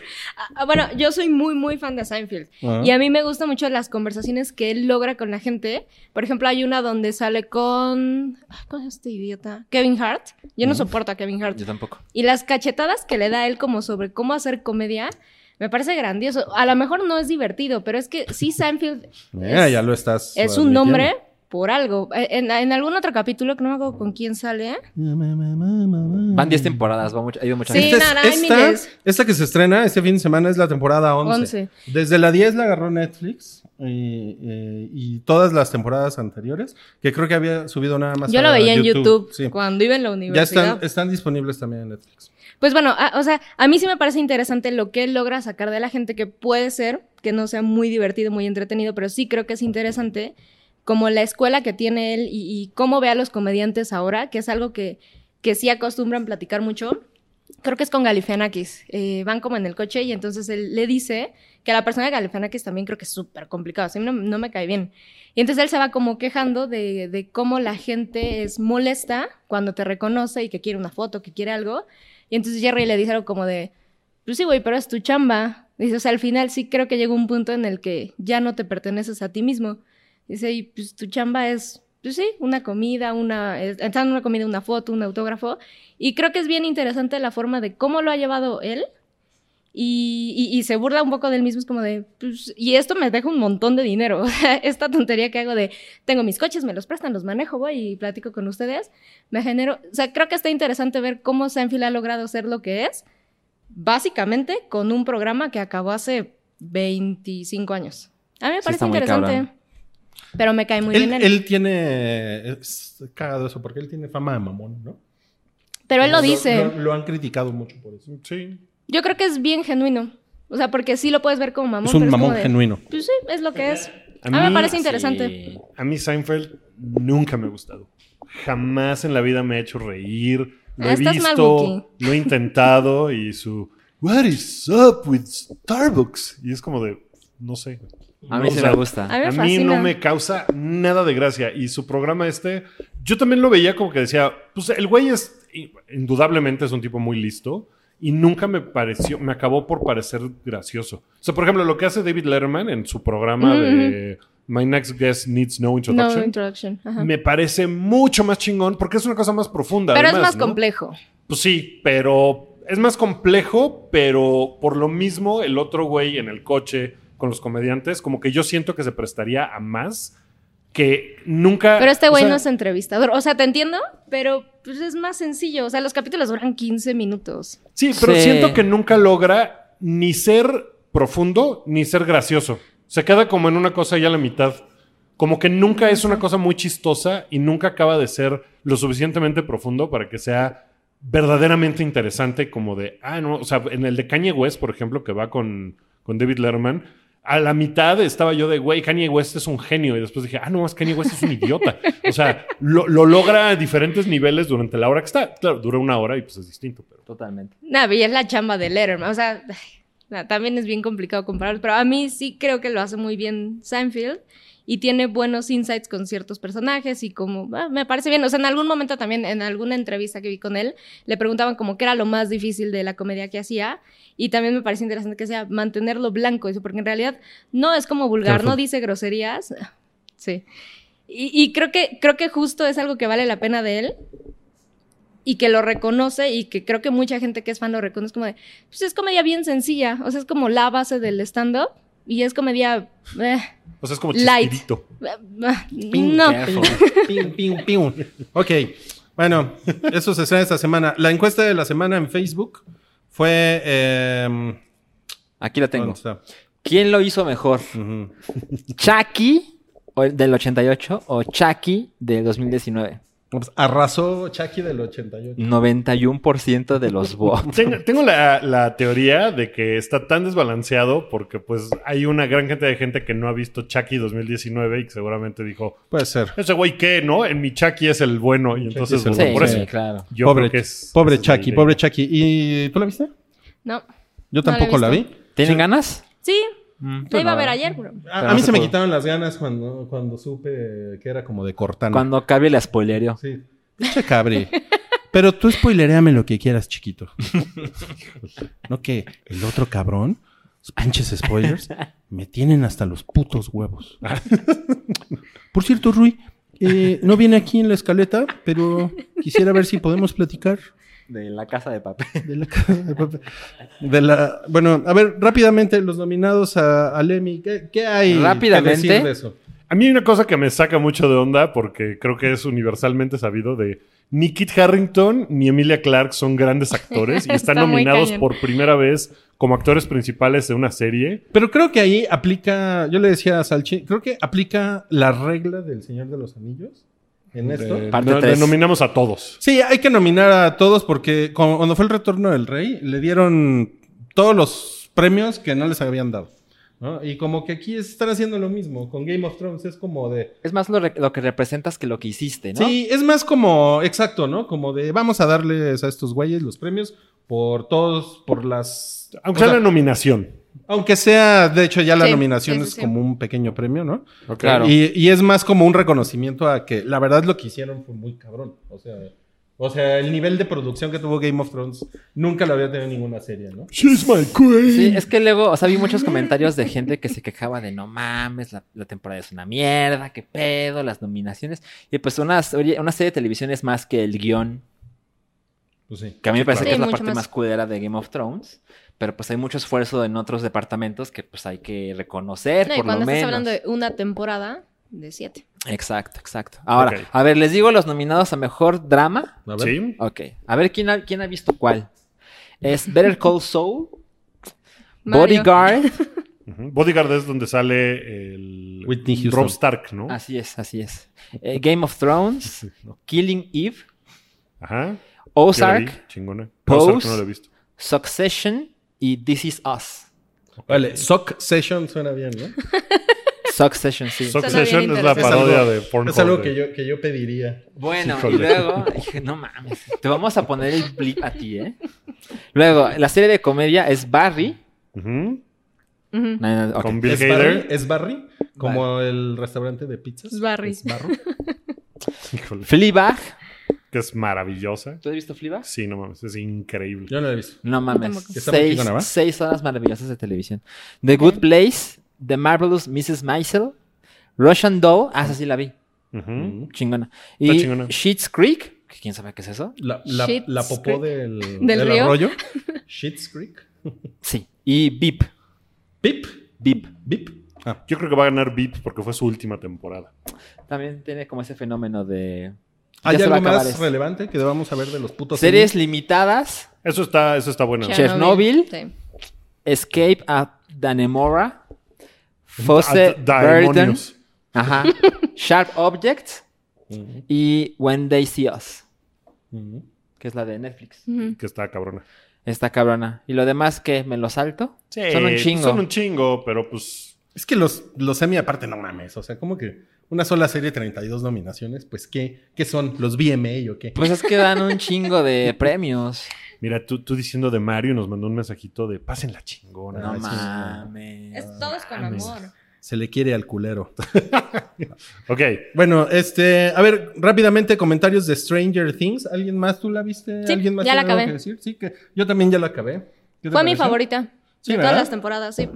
Ah, bueno, yo soy muy, muy fan de Seinfeld. Ajá. Y a mí me gustan mucho las conversaciones que él logra con la gente. Por ejemplo, hay una donde sale con... ¿Cómo es este idiota? Kevin Hart. Yo no soporto a Kevin Hart. Yo tampoco. Y las cachetadas que le da a él como sobre cómo hacer comedia, me parece grandioso. A lo mejor no es divertido, pero es que sí, Seinfeld es, ya lo estás. es un nombre por algo. Eh, En, en algún otro capítulo, que no me acuerdo con quién sale. Van 10 temporadas, va mucho, ha ido mucha Sí, gente. Esta, es- esta, miles. esta que se estrena este fin de semana es la temporada 11. 11. Desde la 10 la agarró Netflix y, eh, y todas las temporadas anteriores, que creo que había subido nada más Yo lo veía en YouTube, Sí. cuando iba en la Ya universidad. están, están disponibles también en Netflix. Pues bueno, a- o sea, a mí sí me parece interesante lo que logra sacar de la gente, que puede ser que no sea muy divertido, muy entretenido, pero sí creo que es interesante como la escuela que tiene él y, cómo ve a los comediantes ahora, que es algo que, que sí acostumbran platicar mucho. Creo que es con Galifianakis. Eh, van como en el coche y entonces él le dice que a la persona de Galifianakis también creo que es súper complicado. A mí no, me cae bien. Y entonces él se va como quejando de, de cómo la gente es molesta cuando te reconoce y que quiere una foto, que quiere algo. Y entonces Jerry le dice algo como de, pues sí, güey, pero es tu chamba. Dice, o sea, al final sí creo que llega un punto en el que ya no te perteneces a ti mismo. Dice, y pues tu chamba es, pues sí, una comida, una, es- entrar en una comida, una foto, un autógrafo. Y creo que es bien interesante la forma de cómo lo ha llevado él Y, y- y se burla un poco del mismo, es como de, pues, y esto me deja un montón de dinero. Esta tontería que hago de, tengo mis coches, me los prestan, los manejo, voy y platico con ustedes, me genero, o sea, creo que está interesante ver cómo Seinfeld ha logrado ser lo que es, básicamente con un programa que acabó hace 25 años. A mí me Sí, parece está interesante. Pero me cae muy Él, bien él. él tiene. Es cagado eso, porque él tiene fama de mamón, ¿no? pero él lo dice. Lo, lo han criticado mucho por eso. Sí. Yo creo que es bien genuino. O sea, porque sí lo puedes ver como mamón. es un pero mamón como de, genuino. Pues sí, es lo que es. A A mí me parece interesante. Sí. A mí Seinfeld nunca me ha gustado. Jamás en la vida me ha hecho reír. Lo Ah, he visto, lo he intentado y su What is up with Starbucks? Y es como de, no sé. A mí No, sí o sea, me gusta. A mí me A mí fascina. no me causa nada de gracia. Y su programa este, yo también lo veía como que decía, pues el güey es, indudablemente es un tipo muy listo. Y nunca me pareció, me acabó por parecer gracioso. O sea, por ejemplo, lo que hace David Letterman en su programa de My Next Guest Needs No Introduction, No introduction. ajá. me parece mucho más chingón porque es una cosa más profunda. Pero es más ¿no? complejo. Pues sí, pero es más complejo, pero por lo mismo el otro güey en el coche con los comediantes, como que yo siento que se prestaría a más que nunca... Pero este o güey sea, no es entrevistador. O sea, te entiendo, pero pues es más sencillo. O sea, los capítulos duran 15 minutos. Sí, pero Sí. siento que nunca logra ni ser profundo ni ser gracioso. Se queda como en una cosa ya a la mitad. Como que nunca es una cosa muy chistosa y nunca acaba de ser lo suficientemente profundo para que sea verdaderamente interesante como de, ah, no, o sea, en el de Kanye West, por ejemplo, que va con, con David Letterman, a la mitad estaba yo de, güey, Kanye West es un genio. Y después dije, ah, no, es Kanye West es un idiota. O sea, lo, lo logra a diferentes niveles durante la hora que está. Claro, dura una hora y pues es distinto, pero... Totalmente. Nada, y es la chamba de Letterman. O sea, también es bien complicado comparar. Pero a mí sí creo que lo hace muy bien Seinfeld. Y tiene buenos insights con ciertos personajes y como, ah, me parece bien. O sea, en algún momento también, en alguna entrevista que vi con él, le preguntaban como qué era lo más difícil de la comedia que hacía. Y también me parece interesante que sea mantenerlo blanco, eso, porque en realidad no es como vulgar, Careful. no dice groserías. Sí. Y, y creo, que, creo que justo es algo que vale la pena de él y que lo reconoce y que creo que mucha gente que es fan lo reconoce como de, pues es comedia bien sencilla, o sea, es como la base del stand-up y es comedia... eh, O sea, es como Light. Ping, no. Ping, ping, ping. Ok, bueno, eso se estrena esta semana. La encuesta de la semana en Facebook fue... eh, Aquí lo tengo. ¿Quién lo hizo mejor? Ujú. ¿Chucky o- del 88 o Chucky del 2019? Pues arrasó Chucky del 88. 91% de los votos. Tengo, tengo la, la teoría de que está tan desbalanceado porque pues hay una gran cantidad de gente que no ha visto Chucky 2019 y que seguramente dijo, Puede ser. ese güey qué, ¿no? En mi Chucky es el bueno y entonces es el votó Sí, por sí, claro. Yo pobre creo que es... pobre Chucky, pobre Chucky. ¿Y tú la viste? No. Yo No la he tampoco la, vi. ¿Tienen ganas? Sí, Mm, la iba a no. ver ayer, pero... A, mí se me quitaron las ganas cuando, cuando supe que era como de Cortana. Cuando Cabri la spoilereó. Sí. Pinche cabri. Pero tú spoileréame lo que quieras, chiquito. no que el otro cabrón, pinches spoilers, me tienen hasta los putos huevos. Por cierto, Rui, eh, no viene aquí en la escaleta, pero quisiera ver si podemos platicar De la casa de papel. de la casa de papel. De la, bueno, a ver, rápidamente los nominados a, al Emmy. ¿Qué, qué hay que Rápidamente. decir de eso? A mí hay una cosa que me saca mucho de onda porque creo que es universalmente sabido de ni Kit Harrington ni Emilia Clarke son grandes actores y están Está nominados por primera vez como actores principales de una serie. Pero creo que ahí aplica, yo le decía a Salchi, creo que aplica la regla del Señor de los Anillos en esto. De- Parte no- tres. nominamos a todos. Sí, hay que nominar a todos porque cu- cuando fue el retorno del rey, le dieron todos los premios que no les habían dado. ¿no? Y como que aquí están haciendo lo mismo. Con Game of Thrones es como de... Es más lo, lo que representas que lo que hiciste, ¿no? Sí, es más como, exacto, ¿no? Como de vamos a darles a estos güeyes los premios por todos, por las... Aunque o sea sea, la nominación. Aunque sea, de hecho, ya la Sí, nominación sí, sí, es sí. como un pequeño premio, ¿no? Claro. Y, y es más como un reconocimiento a que la verdad lo que hicieron fue muy cabrón. O sea, o sea, el nivel de producción que tuvo Game of Thrones nunca lo había tenido ninguna serie, ¿no? She's my queen. Sí, es que luego, o sea, vi muchos comentarios de gente que se quejaba de no mames, la, la temporada es una mierda, qué pedo, las nominaciones. Y pues una, serie- una serie de televisión es más que el guion. Pues sí. Que a mí me parece claro. que es la parte más. más. culera de Game of Thrones. Pero pues hay mucho esfuerzo en otros departamentos que pues hay que reconocer, No, y por lo cuando estás menos. hablando de una temporada de siete. Exacto, exacto. Ahora, a ver, les digo los nominados a mejor drama. A ver. ¿Sí? Ok. A ver, ¿quién ha, quién ha visto cuál? Es Better Call Saul, Mario. Bodyguard. Bodyguard es donde sale el Whitney Houston. Rob Stark, ¿no? Así es, así es. Eh, Game of Thrones, Killing Eve, Ajá. Ozark, Chingona. Pose. Ozark no lo he visto. Succession y This Is Us. Vale, Sock Session suena bien, ¿no? Succession, sí. Suena Succession bien es la interesante. parodia de Pornhub. Es algo que yo, que yo pediría. Bueno, y Híjole. luego dije, no mames, te vamos a poner el blip a ti, ¿eh? Luego, la serie de comedia es Barry. Ujú. Ujú. No, no, no, ok. Con Bill ¿Es Hader. Barry? ¿Es Barry? Como el restaurante de pizzas. Es Barry. ¿Es Barry? Híjole. Fleabag. Que es maravillosa. ¿Tú has visto Fleabag? Sí, no mames, es increíble. Yo no lo he visto. No mames. Seis, seis horas maravillosas de televisión. The Good Place, The Marvelous Mrs. Maisel, Russian Doll, ah, esa sí la vi. Ujú. Chingona. Y chingona. Sheets Creek, que quién sabe qué es eso. La, la, la popó del, ¿Del río? arroyo. Shit's Creek. Sí. Y Beep. Pip. Beep. Bip. Ah. Yo creo que va a ganar Beat porque fue su última temporada. También tiene como ese fenómeno de. ¿Hay algo más relevante que debamos saber de los putos Series limitadas, Eso está, eso está bueno. Chernobyl. Sí. Escape at Danemora, Fosse demonios. ajá, Sharp Objects y When They See Us, que es la de Netflix. Que está cabrona. Esta cabrona. ¿Y lo demás qué? ¿Me lo salto? Son un pues chingo. Son un chingo, pero pues. Es que los, los semi aparte no mames. O sea, como que una sola serie, 32 nominaciones. Pues, ¿qué, qué son? ¿Los VMA o qué? Pues es que dan un chingo de premios. Mira, tú, tú diciendo de Mario nos mandó un mensajito de pasen la chingona. No mames. Es todo es con mames. amor. Se le quiere al culero. Ok. Bueno, este, a ver, rápidamente comentarios de Stranger Things. ¿Alguien más tú la viste? Sí, ¿Alguien más ya la tiene algo acabé. que decir? Sí, que yo también ya la acabé. ¿Qué te Fue mi favorita. Sí, de ¿verdad? todas las temporadas, sí.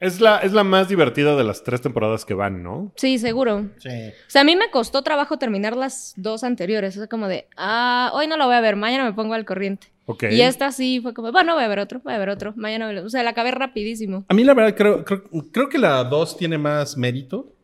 Es la, es la más divertida de las tres temporadas que van, ¿no? Sí, seguro. Sí. O sea, a mí me costó trabajo terminar las dos anteriores. O sea, como de, ah, hoy no lo voy a ver, mañana me pongo al corriente. Ok. Y esta sí fue como, bueno, voy a ver otro, voy a ver otro, mañana voy a ver O sea, la acabé rapidísimo. A mí la verdad creo, creo, creo que la 2 tiene más mérito.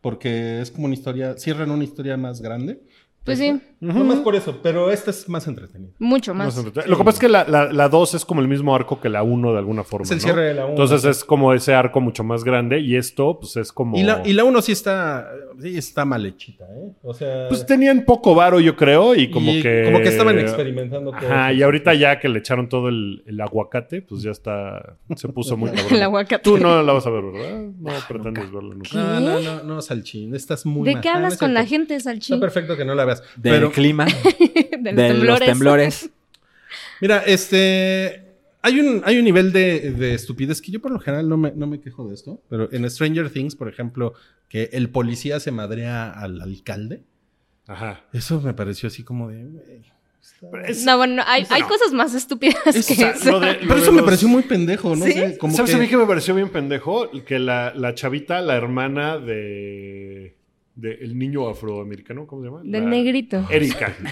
Porque es como una historia, cierran una historia más grande. Pues sí, No más por eso, pero esta es más entretenida. mucho Más más. Lo que pasa es que la, la, la 2 es como el mismo arco que la 1 de alguna forma. Es el ¿no? cierre de la 1. Entonces es como ese arco mucho más grande y esto pues es como... Y la, y la 1 sí está, sí está mal hechita, ¿eh? O sea... Pues tenían poco varo yo creo y como y que... Como que estaban experimentando todo. Ajá, eso. y ahorita ya que le echaron todo el, el aguacate, pues ya está... Se puso muy cabrón. El aguacate. Tú no la vas a ver, ¿verdad? No pretendes verla nunca. No, no, no, no, Salchín, estás muy ¿De mal. qué Ah, no hablas con la gente, Está Salchín? perfecto que no la veas. Pero, clima, de los de temblores. los temblores. mira, este... Hay un, hay un nivel de, de estupidez que yo por lo general no me, no me quejo de esto, pero en Stranger Things, por ejemplo, que el policía se madrea al alcalde, Ajá. eso me pareció así como de... Es- No, bueno, hay, hay cosas más estúpidas Es- que o sea, eso. lo de- lo Pero eso me pareció muy pendejo, ¿no ¿Sí? sé, como ¿Sabes que- a mí que me pareció bien pendejo? Que la, la chavita, la hermana de, de el niño afroamericano, ¿cómo se llama? Del La- negrito. Erika.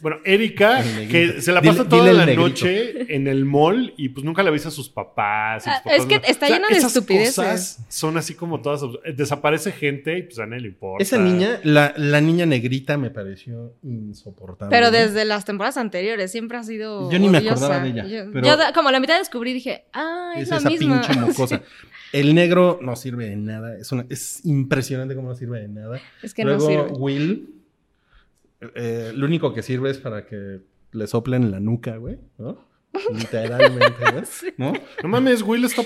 Bueno, Erika, que se la pasa dile toda la negrito. noche en el mall y pues nunca le avisa a sus papás. y Ah, sus papás es que no- está lleno de esas estupideces. cosas son así como todas. abs- Desaparece gente y pues a nadie le importa. Esa niña, la, la niña negrita me pareció insoportable. Pero ¿no? desde las temporadas anteriores siempre ha sido. Yo ni me acordaba de ella, Yo, pero- yo como la mitad descubrí dije, ah, es, Es la esa misma. pinche mocosa. El negro no sirve de nada. Es, una, es impresionante cómo no sirve de nada. es que Luego, no sirve. Will, eh, lo único que sirve es para que le soplen la nuca, güey, ¿no? Literalmente, ¿no? No mames, Will, está,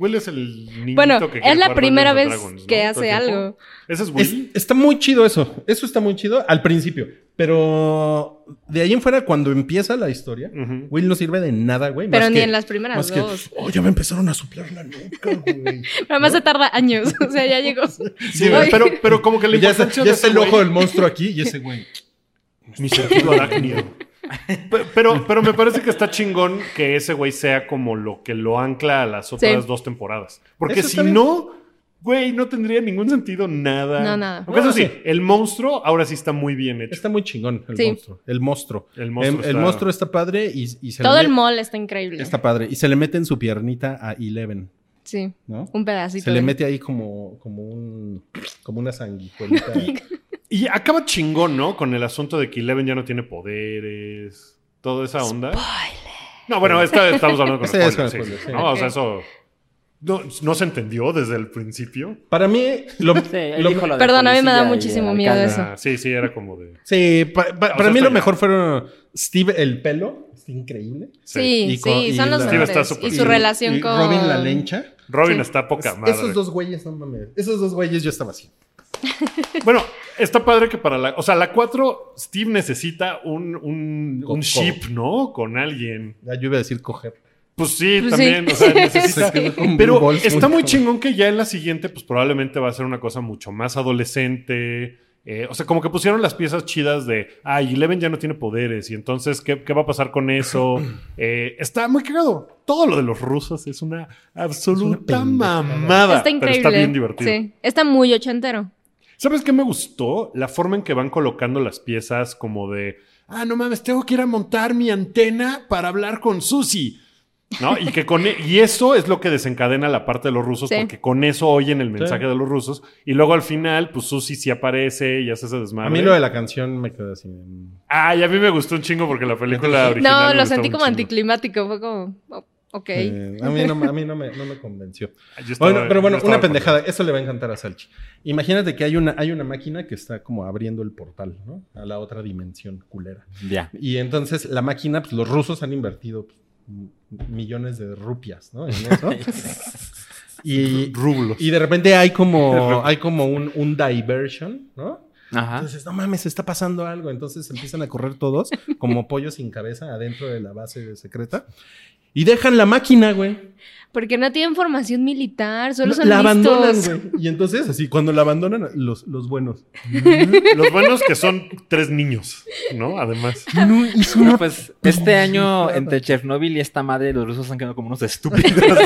Will es el niñito Bueno, que es la primera vez and Dragons, ¿no? que hace algo. ¿Ese es Es- Will? está muy chido eso. Eso está muy chido al principio. Pero de ahí en fuera, cuando empieza la historia. Will no sirve de nada, güey. Pero más ni que- en las primeras más que, dos. oh, ya me empezaron a soplar la nuca, güey. Pero además se tarda años. O sea, ya llegó. Sí, Ay. pero, pero como que la ya está, ya está ese el ojo del monstruo aquí y ese güey. Mi sentido arácnido. Pe- Pero, pero me parece que está chingón que ese güey sea como lo que lo ancla a las otras Sí. dos temporadas. Porque Eso si no, Güey, no tendría ningún sentido nada. No, nada. Aunque eso sí, sí. el monstruo ahora sí está muy bien hecho. Está muy chingón el Sí. monstruo. El monstruo. El monstruo el está- monstruo está padre y, y se Todo le el mall está increíble. Está padre. Y se le mete en su piernita a Eleven, Sí, ¿no? un pedacito. Se le mete ahí como, como un como una sanguijuelita. Y acaba chingón, ¿no? Con el asunto de que Eleven ya no tiene poderes. Toda esa onda. No, bueno, esta estamos hablando con Sí, spoilers, sí, spoilers, sí. No, o sea, eso. No, no se entendió desde el principio. Para mí, lo, lo- lo Perdón, a mí me da muchísimo alcalde. miedo eso. Ah, sí, sí, era como de. sí, pa- pa- para sea, mí lo mejor ya. fueron Steve el pelo, está increíble. Sí, Y con- sí, y son los Steve está mejores. súper Y su relación Y con... Robin la lencha. Robin Sí. está poca Es- madre. Esos dos güeyes, no mames. Esos dos güeyes yo estaba así. Bueno, está padre que para la. O sea, la 4, Steve necesita un, un, Co- un ship, ¿no? Con alguien. Ya yo iba a decir coger. Pues sí, Pues también. sí. O sea, necesita. Con Pero está muy chingón que ya en la siguiente, pues probablemente va a ser una cosa mucho más adolescente. Eh, o sea, como que pusieron las piezas chidas de, ay, Eleven ya no tiene poderes, y entonces, ¿qué, qué va a pasar con eso? Eh, está muy cagado. Todo lo de los rusos es una absoluta mamada. Está pero increíble. está bien divertido. Sí, está muy ochentero. ¿Sabes qué me gustó? La forma en que van colocando las piezas como de, ah, no mames, tengo que ir a montar mi antena para hablar con Susi. ¿No? Y que con e- y eso es lo que desencadena la parte de los rusos, Sí. porque con eso oyen el mensaje Sí. de los rusos. Y luego al final, pues Susi sí aparece y hace ese desmadre. A mí lo de la canción me quedó así. Ay, a mí me gustó un chingo porque la película original. No, lo sentí como anticlimático. Fue como, oh, ok. Eh, a mí, no, me- a mí no, me, no me convenció. Estaba- Bueno, pero bueno, una pendejada. Eso le va a encantar a Salchi. Imagínate que hay una, hay una máquina que está como abriendo el portal, ¿no? A la otra dimensión culera. Ya. Y entonces la máquina, pues los rusos han invertido pues, millones de rupias, ¿no? En eso. y, Rublos. y de repente hay como, hay como un, un diversion, ¿no? Ajá. Entonces, no mames, está pasando algo. Entonces empiezan a correr todos como pollos sin cabeza adentro de la base secreta. Y dejan la máquina, güey. Porque no tienen formación militar, solo La, son la abandonan, güey. Y entonces, así, cuando la abandonan, los, los buenos. Los buenos que son tres niños, ¿no? Además. No, una pues este año entre Chernobyl y esta madre, los rusos han quedado como unos estúpidos.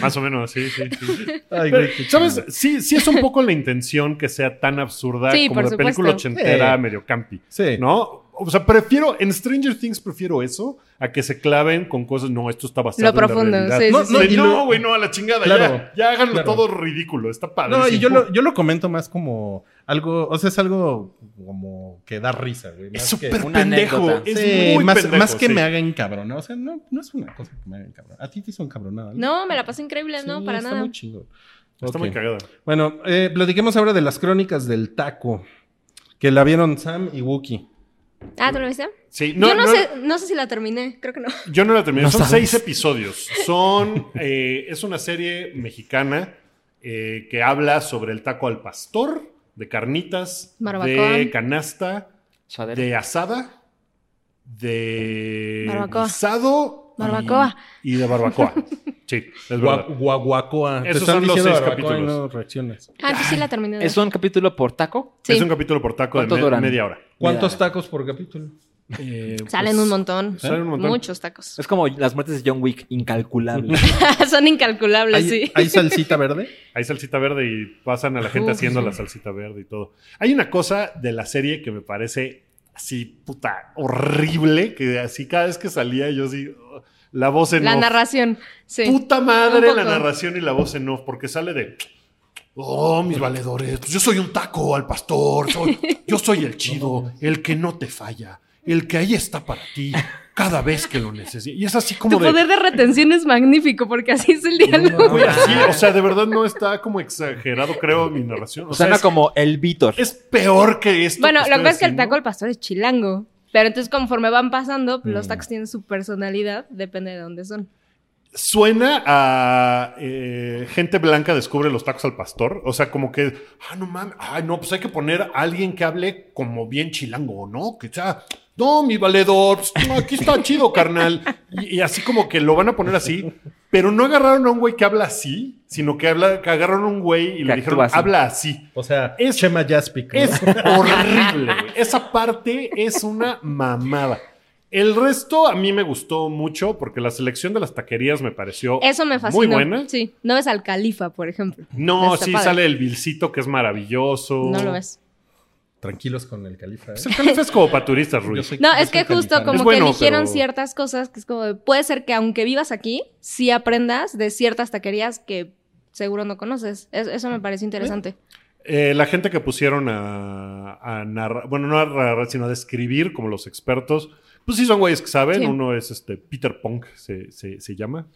Más o menos, sí, sí, sí. Ay, güey, qué ¿Sabes? Sí, sí es un poco la intención que sea tan absurda Sí, como de película ochentera, Sí. medio campi. Sí. ¿No? O sea, prefiero, en Stranger Things prefiero eso a que se claven con cosas, no, esto está basado Lo en la profundo, realidad. sí, no, sí, no, sí. güey, no, a la chingada, Claro, ya, ya háganlo claro. todo ridículo, está padre. No, y yo lo, yo lo comento más como algo, o sea, es algo como que da risa, güey. Es súper pendejo, anécdota. es Sí, muy más, pendejo, más que sí. me haga encabronar. O sea, no, no es una cosa que me haga encabronar. A ti te hizo encabronar. No, me la pasé increíble, no, para está nada. muy chingón. Está muy cagada. Bueno, eh, platiquemos ahora de las crónicas del taco. Que la vieron Sam y Wookie. Ah, ¿tú lo viste? Sí, no, Yo no, no- sé, no sé si la terminé, creo que no. Yo no la terminé. No Son sabes. seis episodios. Son. eh, es una serie mexicana eh, que habla sobre el taco al pastor, de carnitas, de canasta, Suadero. de asada, de Barbacoa. guisado y- Barbacoa. Y, de barbacoa. Sí, es verdad. Gua- Guaguacoa. Te Esos están son los diciendo seis barbacoa y capítulos. no reacciones. Ah, entonces sí la terminé. de ¿Es un capítulo por taco? Sí, Es un capítulo por taco de ¿Cuánto me- duran? media hora. ¿Cuántos tacos por capítulo? Eh, salen pues, un montón. Salen un montón. Muchos tacos. Es como las muertes de John Wick, incalculables. Son incalculables, ¿Hay, sí. hay salsita verde? Hay salsita verde y pasan a la gente Uf, haciendo sí. la salsita verde y todo. Hay una cosa de la serie que me parece así, puta, horrible, que así cada vez que salía yo así, oh, la voz en La off. narración, sí. Puta madre la narración y la voz en off, porque sale de... Oh, mis valedores, pues yo soy un taco al pastor, soy- yo soy el chido, el que no te falla, el que ahí está para ti cada vez que lo necesites. Y es así como Tu de... poder de retención es magnífico porque así es el diálogo. Güey, así, o sea, de verdad no está como exagerado, creo, mi narración. O sea, Suena es, como el Vítor. es peor que esto. Bueno, que lo que pasa es que el taco al pastor es chilango. Pero entonces conforme van pasando, pues, Mm. los tacos tienen su personalidad, depende de dónde son. Suena a eh, gente blanca descubre los tacos al pastor. O sea, como que, ah, no mames, ay, no, pues hay que poner a alguien que hable como bien chilango, ¿no? Que sea, no, mi valedor, pues, no, aquí está chido, carnal. Y, y así como que lo van a poner así, pero no agarraron a un güey que habla así, sino que, habla, que agarraron a un güey y le dijeron, así. habla así. O sea, Es- Chema Jaspic. ¿no? Es horrible, güey. Esa parte es una mamada. El resto a mí me gustó mucho porque la selección de las taquerías me pareció Eso me fascinó. muy buena. Sí. No ves al califa, por ejemplo. No, sí padre. sale el Vilcito que es maravilloso. No lo ves. Tranquilos con el califa. ¿eh? Pues el califa es como para turistas, soy- No, es que justo como Es bueno, que eligieron pero- ciertas cosas que es como, de, puede ser que aunque vivas aquí, sí aprendas de ciertas taquerías que seguro no conoces. Es- eso me pareció interesante. Eh, la gente que pusieron a, a narrar, bueno, no a narrar, sino a describir como los expertos, pues sí son güeyes que saben. Sí. Uno es este Peter Punk, se, se- se llama.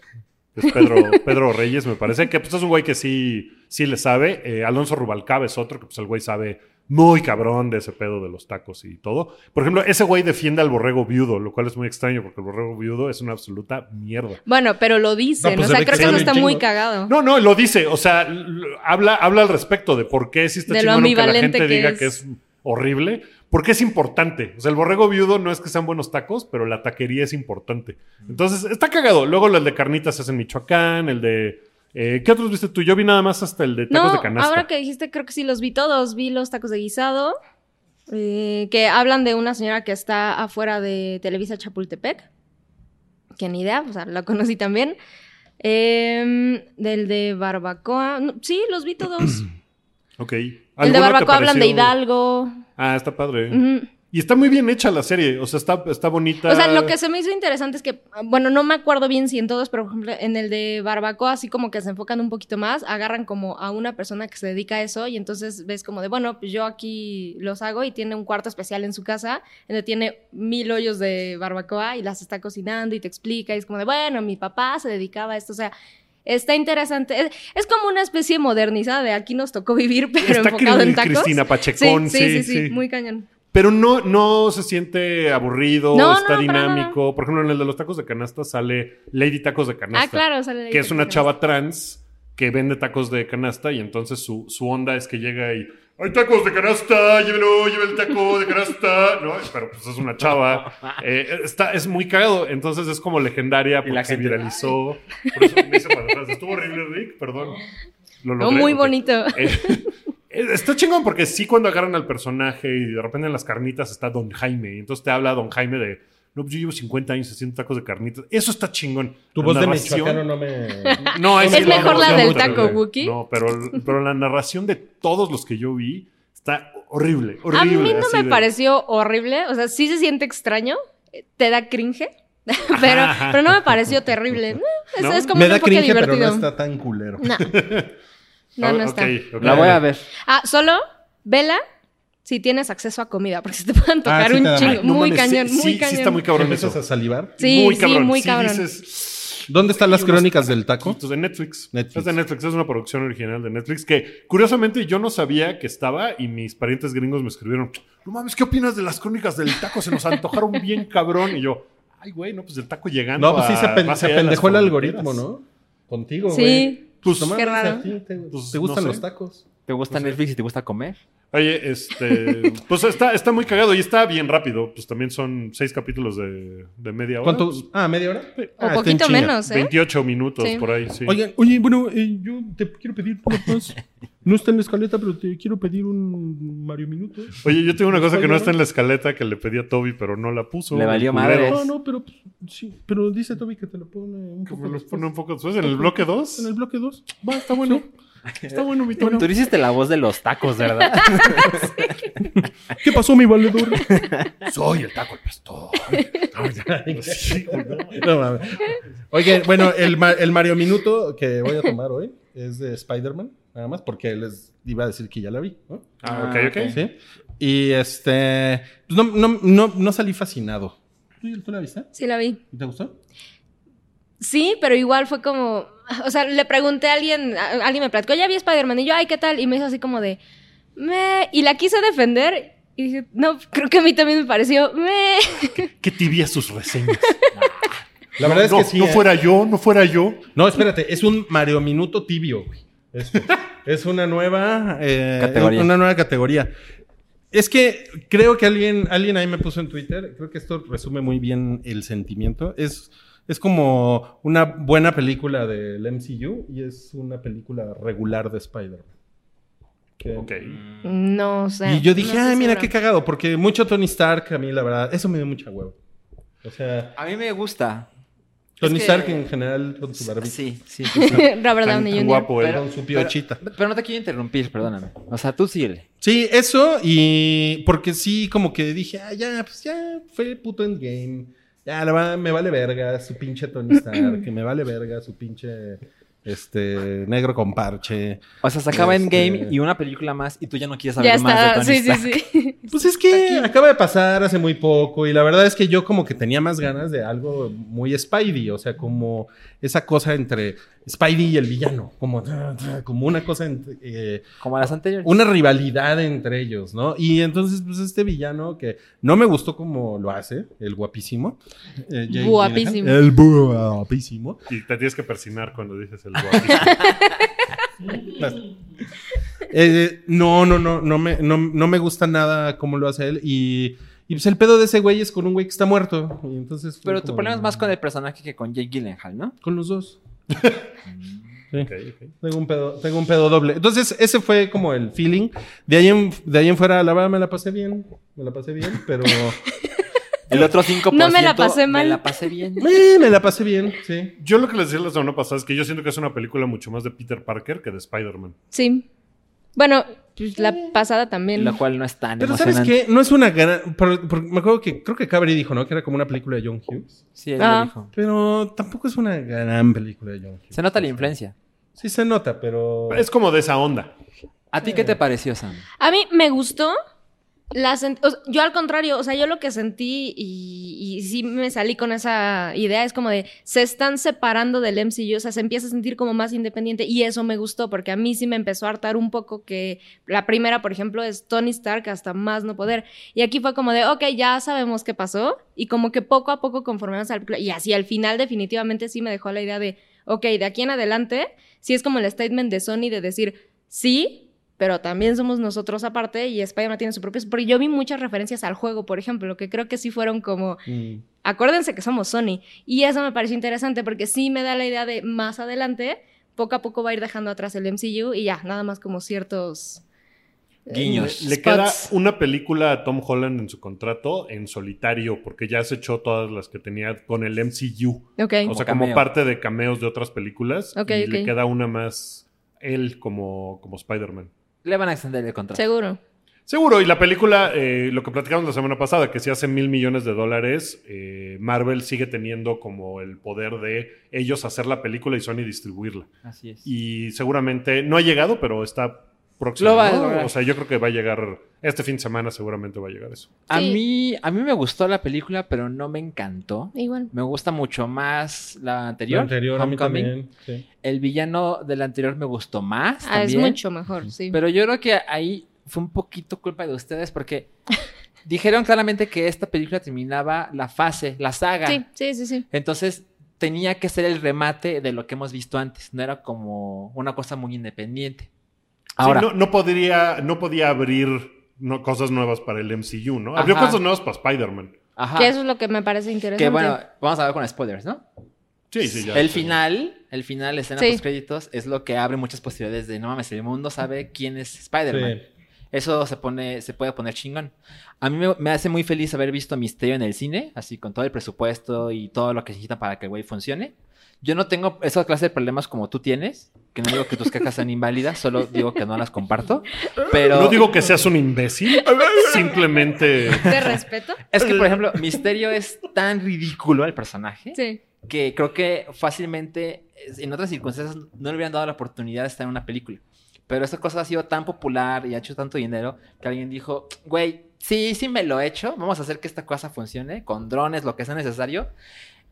Es Pedro, Pedro Reyes, me parece, que pues es un güey que sí, sí le sabe. Eh, Alonso Rubalcaba es otro, que pues el güey sabe muy cabrón de ese pedo de los tacos y todo. Por ejemplo, ese güey defiende al borrego viudo, lo cual es muy extraño porque el borrego viudo es una absoluta mierda. Bueno, pero lo dicen. No, pues o se sea, creo que eso está muy cagado. No, no, lo dice, o sea, habla, habla al respecto de por qué está De lo chingón que la gente que diga es. que es horrible, porque es importante. O sea, el borrego viudo no es que sean buenos tacos, pero la taquería es importante. Entonces, está cagado. Luego el de carnitas es en Michoacán, el de... eh, ¿Qué otros viste tú? Yo vi nada más hasta el de tacos No, de canasta. ahora que dijiste, creo que sí los vi todos. Vi los tacos de guisado, eh, que hablan de una señora que está afuera de Televisa Chapultepec. Que ni idea, o sea, la conocí también. Em, del de barbacoa. no, sí, los vi todos. Ok. El de ¿Alguno te barbacoa hablan de Hidalgo. Ah, está padre. Ujú. Y está muy bien hecha la serie. O sea, está, está bonita. O sea, lo que se me hizo interesante es que, bueno, no me acuerdo bien si en todos, pero por ejemplo, en el de Barbacoa, así como que se enfocan un poquito más, agarran como a una persona que se dedica a eso y entonces ves como de, bueno, pues yo aquí los hago y tiene un cuarto especial en su casa, donde tiene mil hoyos de barbacoa y las está cocinando y te explica y es como de, bueno, mi papá se dedicaba a esto, o sea... Está interesante. Es, es como una especie modernizada de aquí nos tocó vivir, pero Está enfocado en tacos. Cristina Pachecón, sí, sí, sí, sí, sí, sí. muy cañón. Pero no, no se siente aburrido, No, está no, dinámico. Por ejemplo, en el de los tacos de canasta sale Lady Tacos de Canasta. Ah, claro, sale Que es una chava trans que vende tacos de canasta y entonces su, su onda es que llega y. ¡Hay tacos de canasta! ¡Llévelo! ¡Lleve el taco de canasta! ¿No? Pero pues es una chava. Eh, está, es muy cagado. Entonces es como legendaria porque la se viralizó. Por eso me hice para atrás. Estuvo horrible, Rick. Perdón. Lo No, logré, muy ok. bonito. Eh, está chingón porque sí cuando agarran al personaje y de repente en las carnitas está Don Jaime. Y entonces te habla Don Jaime de, no, pues yo llevo 50 años haciendo tacos de carnitas. Eso está chingón. Tu La voz de michoacano no me... No, ahí Es mejor la del taco. Wookie. No, pero, pero la narración de todos los que yo vi está horrible, A mí no me de- pareció horrible, o sea, sí se siente extraño, eh, te da cringe, pero, pero no me pareció terrible. Eh, Es, ¿No? es como me un da cringe, pero divertido. no está tan culero. No, no, no Ah, está. ok, ok. La voy a ver. Ah, solo vela si tienes acceso a comida, porque se te pueden tocar sí te un chingo. Ay, no muy mames, cañón, sí, muy sí, cañón. sí está muy cabrón ¿Empiezas eso. a salivar? Sí, muy sí, cabrón. muy cabrón. dices, ¿Dónde están las crónicas del taco? De Netflix. Netflix. Es de Netflix, es una producción original de Netflix que curiosamente yo no sabía que estaba y mis parientes gringos me escribieron, no mames, ¿qué opinas de las crónicas del taco? Se nos antojaron bien cabrón. Y yo, ay, güey, no, pues el taco llegando No, pues sí a- se, pen- se pendejó el algoritmo, ¿no? Contigo, güey. Sí, Pues, No Qué raro. ti te, Pues, te gustan no sé. los tacos. ¿Te gusta Netflix y te gusta comer? Oye, este, pues está, está muy cagado y está bien rápido. Pues también son seis capítulos de, de media hora. ¿Cuánto? Pues, Ah, ¿media hora? o Ah, poquito menos, ¿eh? 28 minutos Sí. por ahí, sí. Oigan, oye, bueno, eh, yo te quiero pedir nada más. No está en la escaleta, pero te quiero pedir un Mario Minuto. Oye, yo tengo una cosa que no está en la escaleta que le pedí a Toby, pero no la puso. Le valió el madres. No, no, pero pues, sí, pero dice Toby que te lo pone un Que poco. me los después. pone un poco después. ¿En el bloque 2? En el bloque 2. Va, está bueno. Está bueno, mi Toby. Tú hiciste la voz de los tacos, ¿verdad? ¿Qué pasó, mi valedor? Soy el taco al pastor. Sí, no. No, mames. Oye, bueno, el, el Mario Minuto que voy a tomar hoy es de Spider-Man, nada más, porque les iba a decir que ya la vi, ¿no? Ah, ok, ok. Sí. Y este. Pues no, no, no, no salí fascinado. ¿Tú, tú la viste? Sí, la vi. ¿Y ¿Te gustó? Sí, pero igual fue como. O sea, le pregunté a alguien, a- alguien me platicó, ya vi Spider-Man. Y yo, ay, ¿qué tal? Y me hizo así como de. Me. Y la quise defender. Y dije, no, creo que a mí también me pareció. Me. Qué tibia sus reseñas. La verdad es no, que sí. No ¿eh? fuera yo, no fuera yo. No, espérate, es un Mario Minuto tibio, güey. Es, es una nueva eh, Categoría. Una nueva categoría. Es que creo que alguien, alguien ahí me puso en Twitter, creo que esto resume muy bien el sentimiento. Es, es como una buena película del MCU y es una película regular de Spider-Man. Que- Ok. No sé. Y yo dije, no ah, mira segura". qué cagado, porque mucho Tony Stark, a mí la verdad, eso me dio mucha huevo. O sea, A mí me gusta. Tony Es que- Stark en general con su barbita. Sí, sí, sí. sí. Robert Downey Jr. guapo él. Con su piochita. Pero no te quiero interrumpir, perdóname. O sea, tú síguele. Sí, eso y porque sí, como que dije, ah, ya, pues ya fue el puto endgame. Ya, la va- me vale verga su pinche Tony Stark, que me vale verga su pinche este negro con parche. O sea, se acaba Este- Endgame y una película más y tú ya no quieres saber Ya más de está, Tony sí, sí, Stark. sí. Pues es que acaba de pasar hace muy poco y la verdad es que yo como que tenía más ganas de algo muy Spidey, o sea, como esa cosa entre Spidey y el villano, como, como una cosa entre, eh, Como las anteriores. una rivalidad entre ellos, ¿no? Y entonces, pues este villano que no me gustó como lo hace, el guapísimo. eh, Guapísimo. El guapísimo. Y te tienes que persinar cuando dices el guapísimo. Eh, no, no, no, no me, no, no me gusta nada cómo lo hace él. Y, y pues el pedo de ese güey es con un güey que está muerto. Y entonces Pero tu como- problema es más con el personaje que con Jake Gyllenhaal, ¿no? Con los dos. Sí. Ok, ok. Tengo un pedo, tengo un pedo doble. Entonces, ese fue como el feeling. De ahí en, de ahí en fuera, la verdad, me la pasé bien. Me la pasé bien, pero. El otro 5%. No me la pasé mal. Me la pasé bien. eh, me la pasé bien, sí. Yo lo que les decía la semana pasada es que yo siento que es una película mucho más de Peter Parker que de Spider-Man. Sí. Bueno, pues la pasada también. Lo cual no es tan Pero ¿sabes qué? No es una gran... por- por- me acuerdo que... Creo que Cabri dijo, ¿no? Que era como una película de John Hughes. Sí, él Ah. lo dijo. Pero tampoco es una gran película de John Hughes. Se nota la influencia. Sí se nota, pero... Es como de esa onda. ¿A ti qué te pareció, Sam? A mí me gustó. Yo al contrario, o sea, yo lo que sentí y, sí me salí con esa idea es como de se están separando del MCU, o sea, se empieza a sentir como más independiente y eso me gustó porque a mí sí me empezó a hartar un poco que la primera, por ejemplo, es Tony Stark hasta más no poder. Y aquí fue como de, ok, ya sabemos qué pasó y como que poco a poco la película y así al final definitivamente sí me dejó la idea de, ok, de aquí en adelante, sí es como el statement de Sony de decir, sí, pero también somos nosotros aparte y Spider-Man tiene su propio... Porque yo vi muchas referencias al juego, por ejemplo, que creo que sí fueron como, Mm. acuérdense que somos Sony. Y eso me pareció interesante porque sí me da la idea de más adelante, poco a poco va a ir dejando atrás el MCU y ya, nada más como ciertos... eh, Guiños. Le queda una película a Tom Holland en su contrato en solitario, porque ya se echó todas las que tenía con el MCU. O sea, como parte de cameos de otras películas. Ok, y le queda una más él como, como Spider-Man. Le van a extender el contrato. Seguro. Seguro, y la película, eh, lo que platicamos la semana pasada, que si hace mil millones de dólares, eh, Marvel sigue teniendo como el poder de ellos hacer la película y Sony distribuirla. Así es. Y seguramente no ha llegado, pero está próximo. Lo va a. O sea, yo creo que va a llegar, este fin de semana seguramente va a llegar eso. A, Sí. mí, a mí me gustó la película, pero no me encantó. Igual. Me gusta mucho más la anterior. La anterior a mí Homecoming. también. sí. El villano de la anterior me gustó más. Ah, es mucho mejor, sí. Pero yo creo que ahí fue un poquito culpa de ustedes porque dijeron claramente que esta película terminaba la fase, la saga. Sí, sí, sí, sí. Entonces tenía que ser el remate de lo que hemos visto antes. No era como una cosa muy independiente. Ahora, Sí, no, no podría, no podía abrir no, cosas nuevas para el MCU, ¿no? Abrió Ajá. cosas nuevas para Spider-Man. ajá, Que eso es lo que me parece interesante. que bueno, vamos a ver con spoilers, ¿no? Sí, sí, ya. el final, el final, escena Sí. post créditos, es lo que abre muchas posibilidades de no mames, el mundo sabe quién es Spider-Man. Sí. Eso se pone, se puede poner chingón. A mí me, me hace muy feliz haber visto Misterio en el cine, así con todo el presupuesto y todo lo que se necesita para que el güey funcione. Yo no tengo esa clase de problemas como tú tienes, que no digo que tus quejas sean inválidas, solo digo que no las comparto. Pero No digo que seas un imbécil, simplemente... ¿Te respeto? es que, por ejemplo, Misterio es tan ridículo el personaje Sí. que creo que fácilmente en otras circunstancias no le hubieran dado la oportunidad de estar en una película. Pero esta cosa ha sido tan popular y ha hecho tanto dinero que alguien dijo, güey, sí, sí me lo he hecho, vamos a hacer que esta cosa funcione con drones, lo que sea necesario.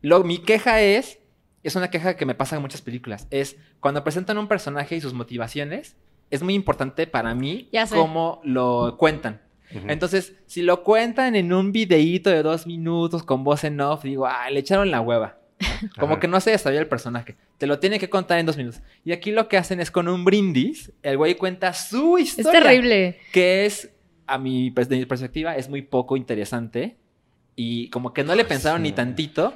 Lo, mi queja es, es una queja que me pasa en muchas películas, es cuando presentan un personaje y sus motivaciones, es muy importante para mí cómo lo cuentan. Entonces, si lo cuentan en un videíto de dos minutos con voz en off, digo, ah, le echaron la hueva. Como Ajá. que no se desarrolla el personaje. Te lo tiene que contar en dos minutos. Y aquí lo que hacen es con un brindis, el güey cuenta su Es historia. terrible. Que es, a mi, pers- de mi perspectiva, es muy poco interesante. Y como que no le pensaron ni tantito.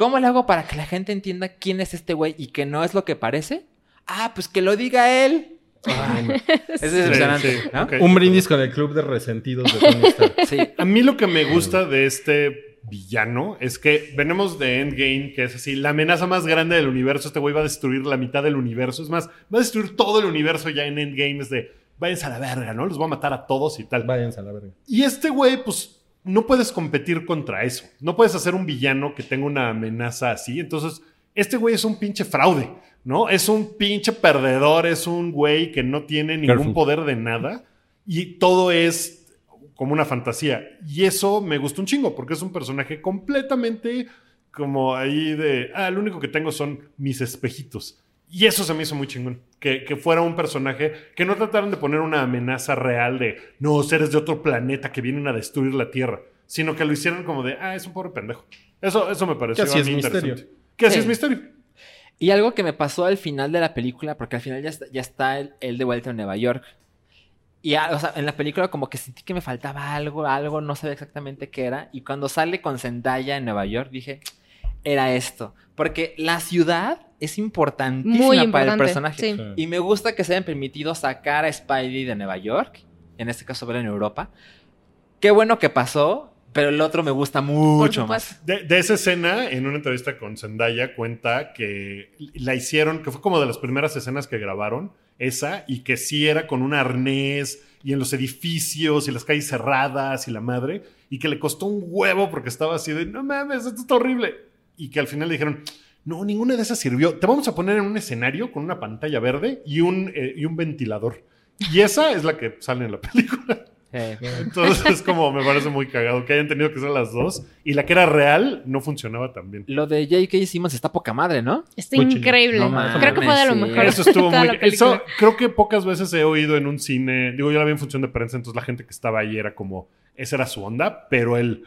¿Cómo le hago para que la gente entienda quién es este güey y que no es lo que parece? Ah, pues que lo diga él. Ay, Es decepcionante, sí, ¿no? ok. Un brindis con el club de resentidos de Tony Stark. Sí. A mí lo que me gusta de este villano es que venimos de Endgame, que es así, la amenaza más grande del universo. Este güey va a destruir la mitad del universo. Es más, va a destruir todo el universo ya en Endgame. Es de, váyanse a la verga, ¿no? Los va a matar a todos y tal. Váyanse a la verga. Y este güey, pues, no puedes competir contra eso. No puedes hacer un villano que tenga una amenaza así. Entonces, este güey es un pinche fraude, ¿no? Es un pinche perdedor, es un güey que no tiene ningún Careful. poder de nada. Y todo es como una fantasía. Y eso me gustó un chingo, porque es un personaje completamente como ahí de, ah, lo único que tengo son mis espejitos. Y eso se me hizo muy chingón. Que, que fuera un personaje que no trataran de poner una amenaza real de, no, seres de otro planeta que vienen a destruir la Tierra, sino que lo hicieran como de, ah, es un pobre pendejo. Eso, eso me pareció Que así a es mí misterio. interesante. Que así Sí. es misterio. Y algo que me pasó al final de la película, porque al final ya está, ya está él, él de vuelta en Nueva York. Y o sea, en la película como que sentí que me faltaba algo, algo, no sabía exactamente qué era. Y cuando sale con Zendaya en Nueva York, dije, era esto. Porque la ciudad es importantísima Muy para importante. el personaje. sí. Sí. Y me gusta que se hayan permitido sacar a Spidey de Nueva York, en este caso verlo en Europa. Qué bueno que pasó, pero el otro me gusta mucho más. De, de esa escena, en una entrevista con Zendaya, cuenta que la hicieron, que fue como de las primeras escenas que grabaron, esa, y que sí era con un arnés y en los edificios y las calles cerradas y la madre, y que le costó un huevo porque estaba así de, no mames, esto está horrible. Y que al final le dijeron, no, ninguna de esas sirvió. Te vamos a poner en un escenario con una pantalla verde y un, eh, y un ventilador. Y esa es la que sale en la película. Eh, Entonces es como me parece muy cagado que hayan tenido que ser las dos y la que era real no funcionaba tan bien. lo de J.K. Simmons está poca madre, ¿no? Está Muy increíble. No Creo que fue de lo sí. mejor. Eso estuvo muy... Eso creo que pocas veces he oído en un cine, digo yo la vi en función de prensa, entonces la gente que estaba ahí era como, esa era su onda, pero el...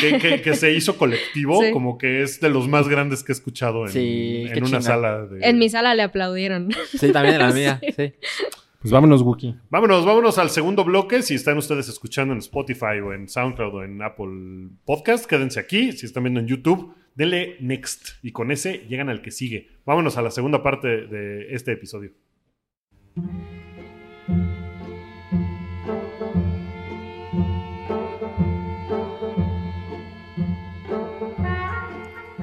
Que, que- que se hizo colectivo, Sí. como que es de los más grandes que he escuchado en, Sí, en una sala. De... En mi sala le aplaudieron. Sí, también en la mía. sí. Pues vámonos, Wookie. Vámonos, vámonos al segundo bloque. Si están ustedes escuchando en Spotify o en SoundCloud o en Apple Podcast, quédense aquí. Si están viendo en YouTube, denle next. Y con ese llegan al que sigue. Vámonos a la segunda parte de este episodio.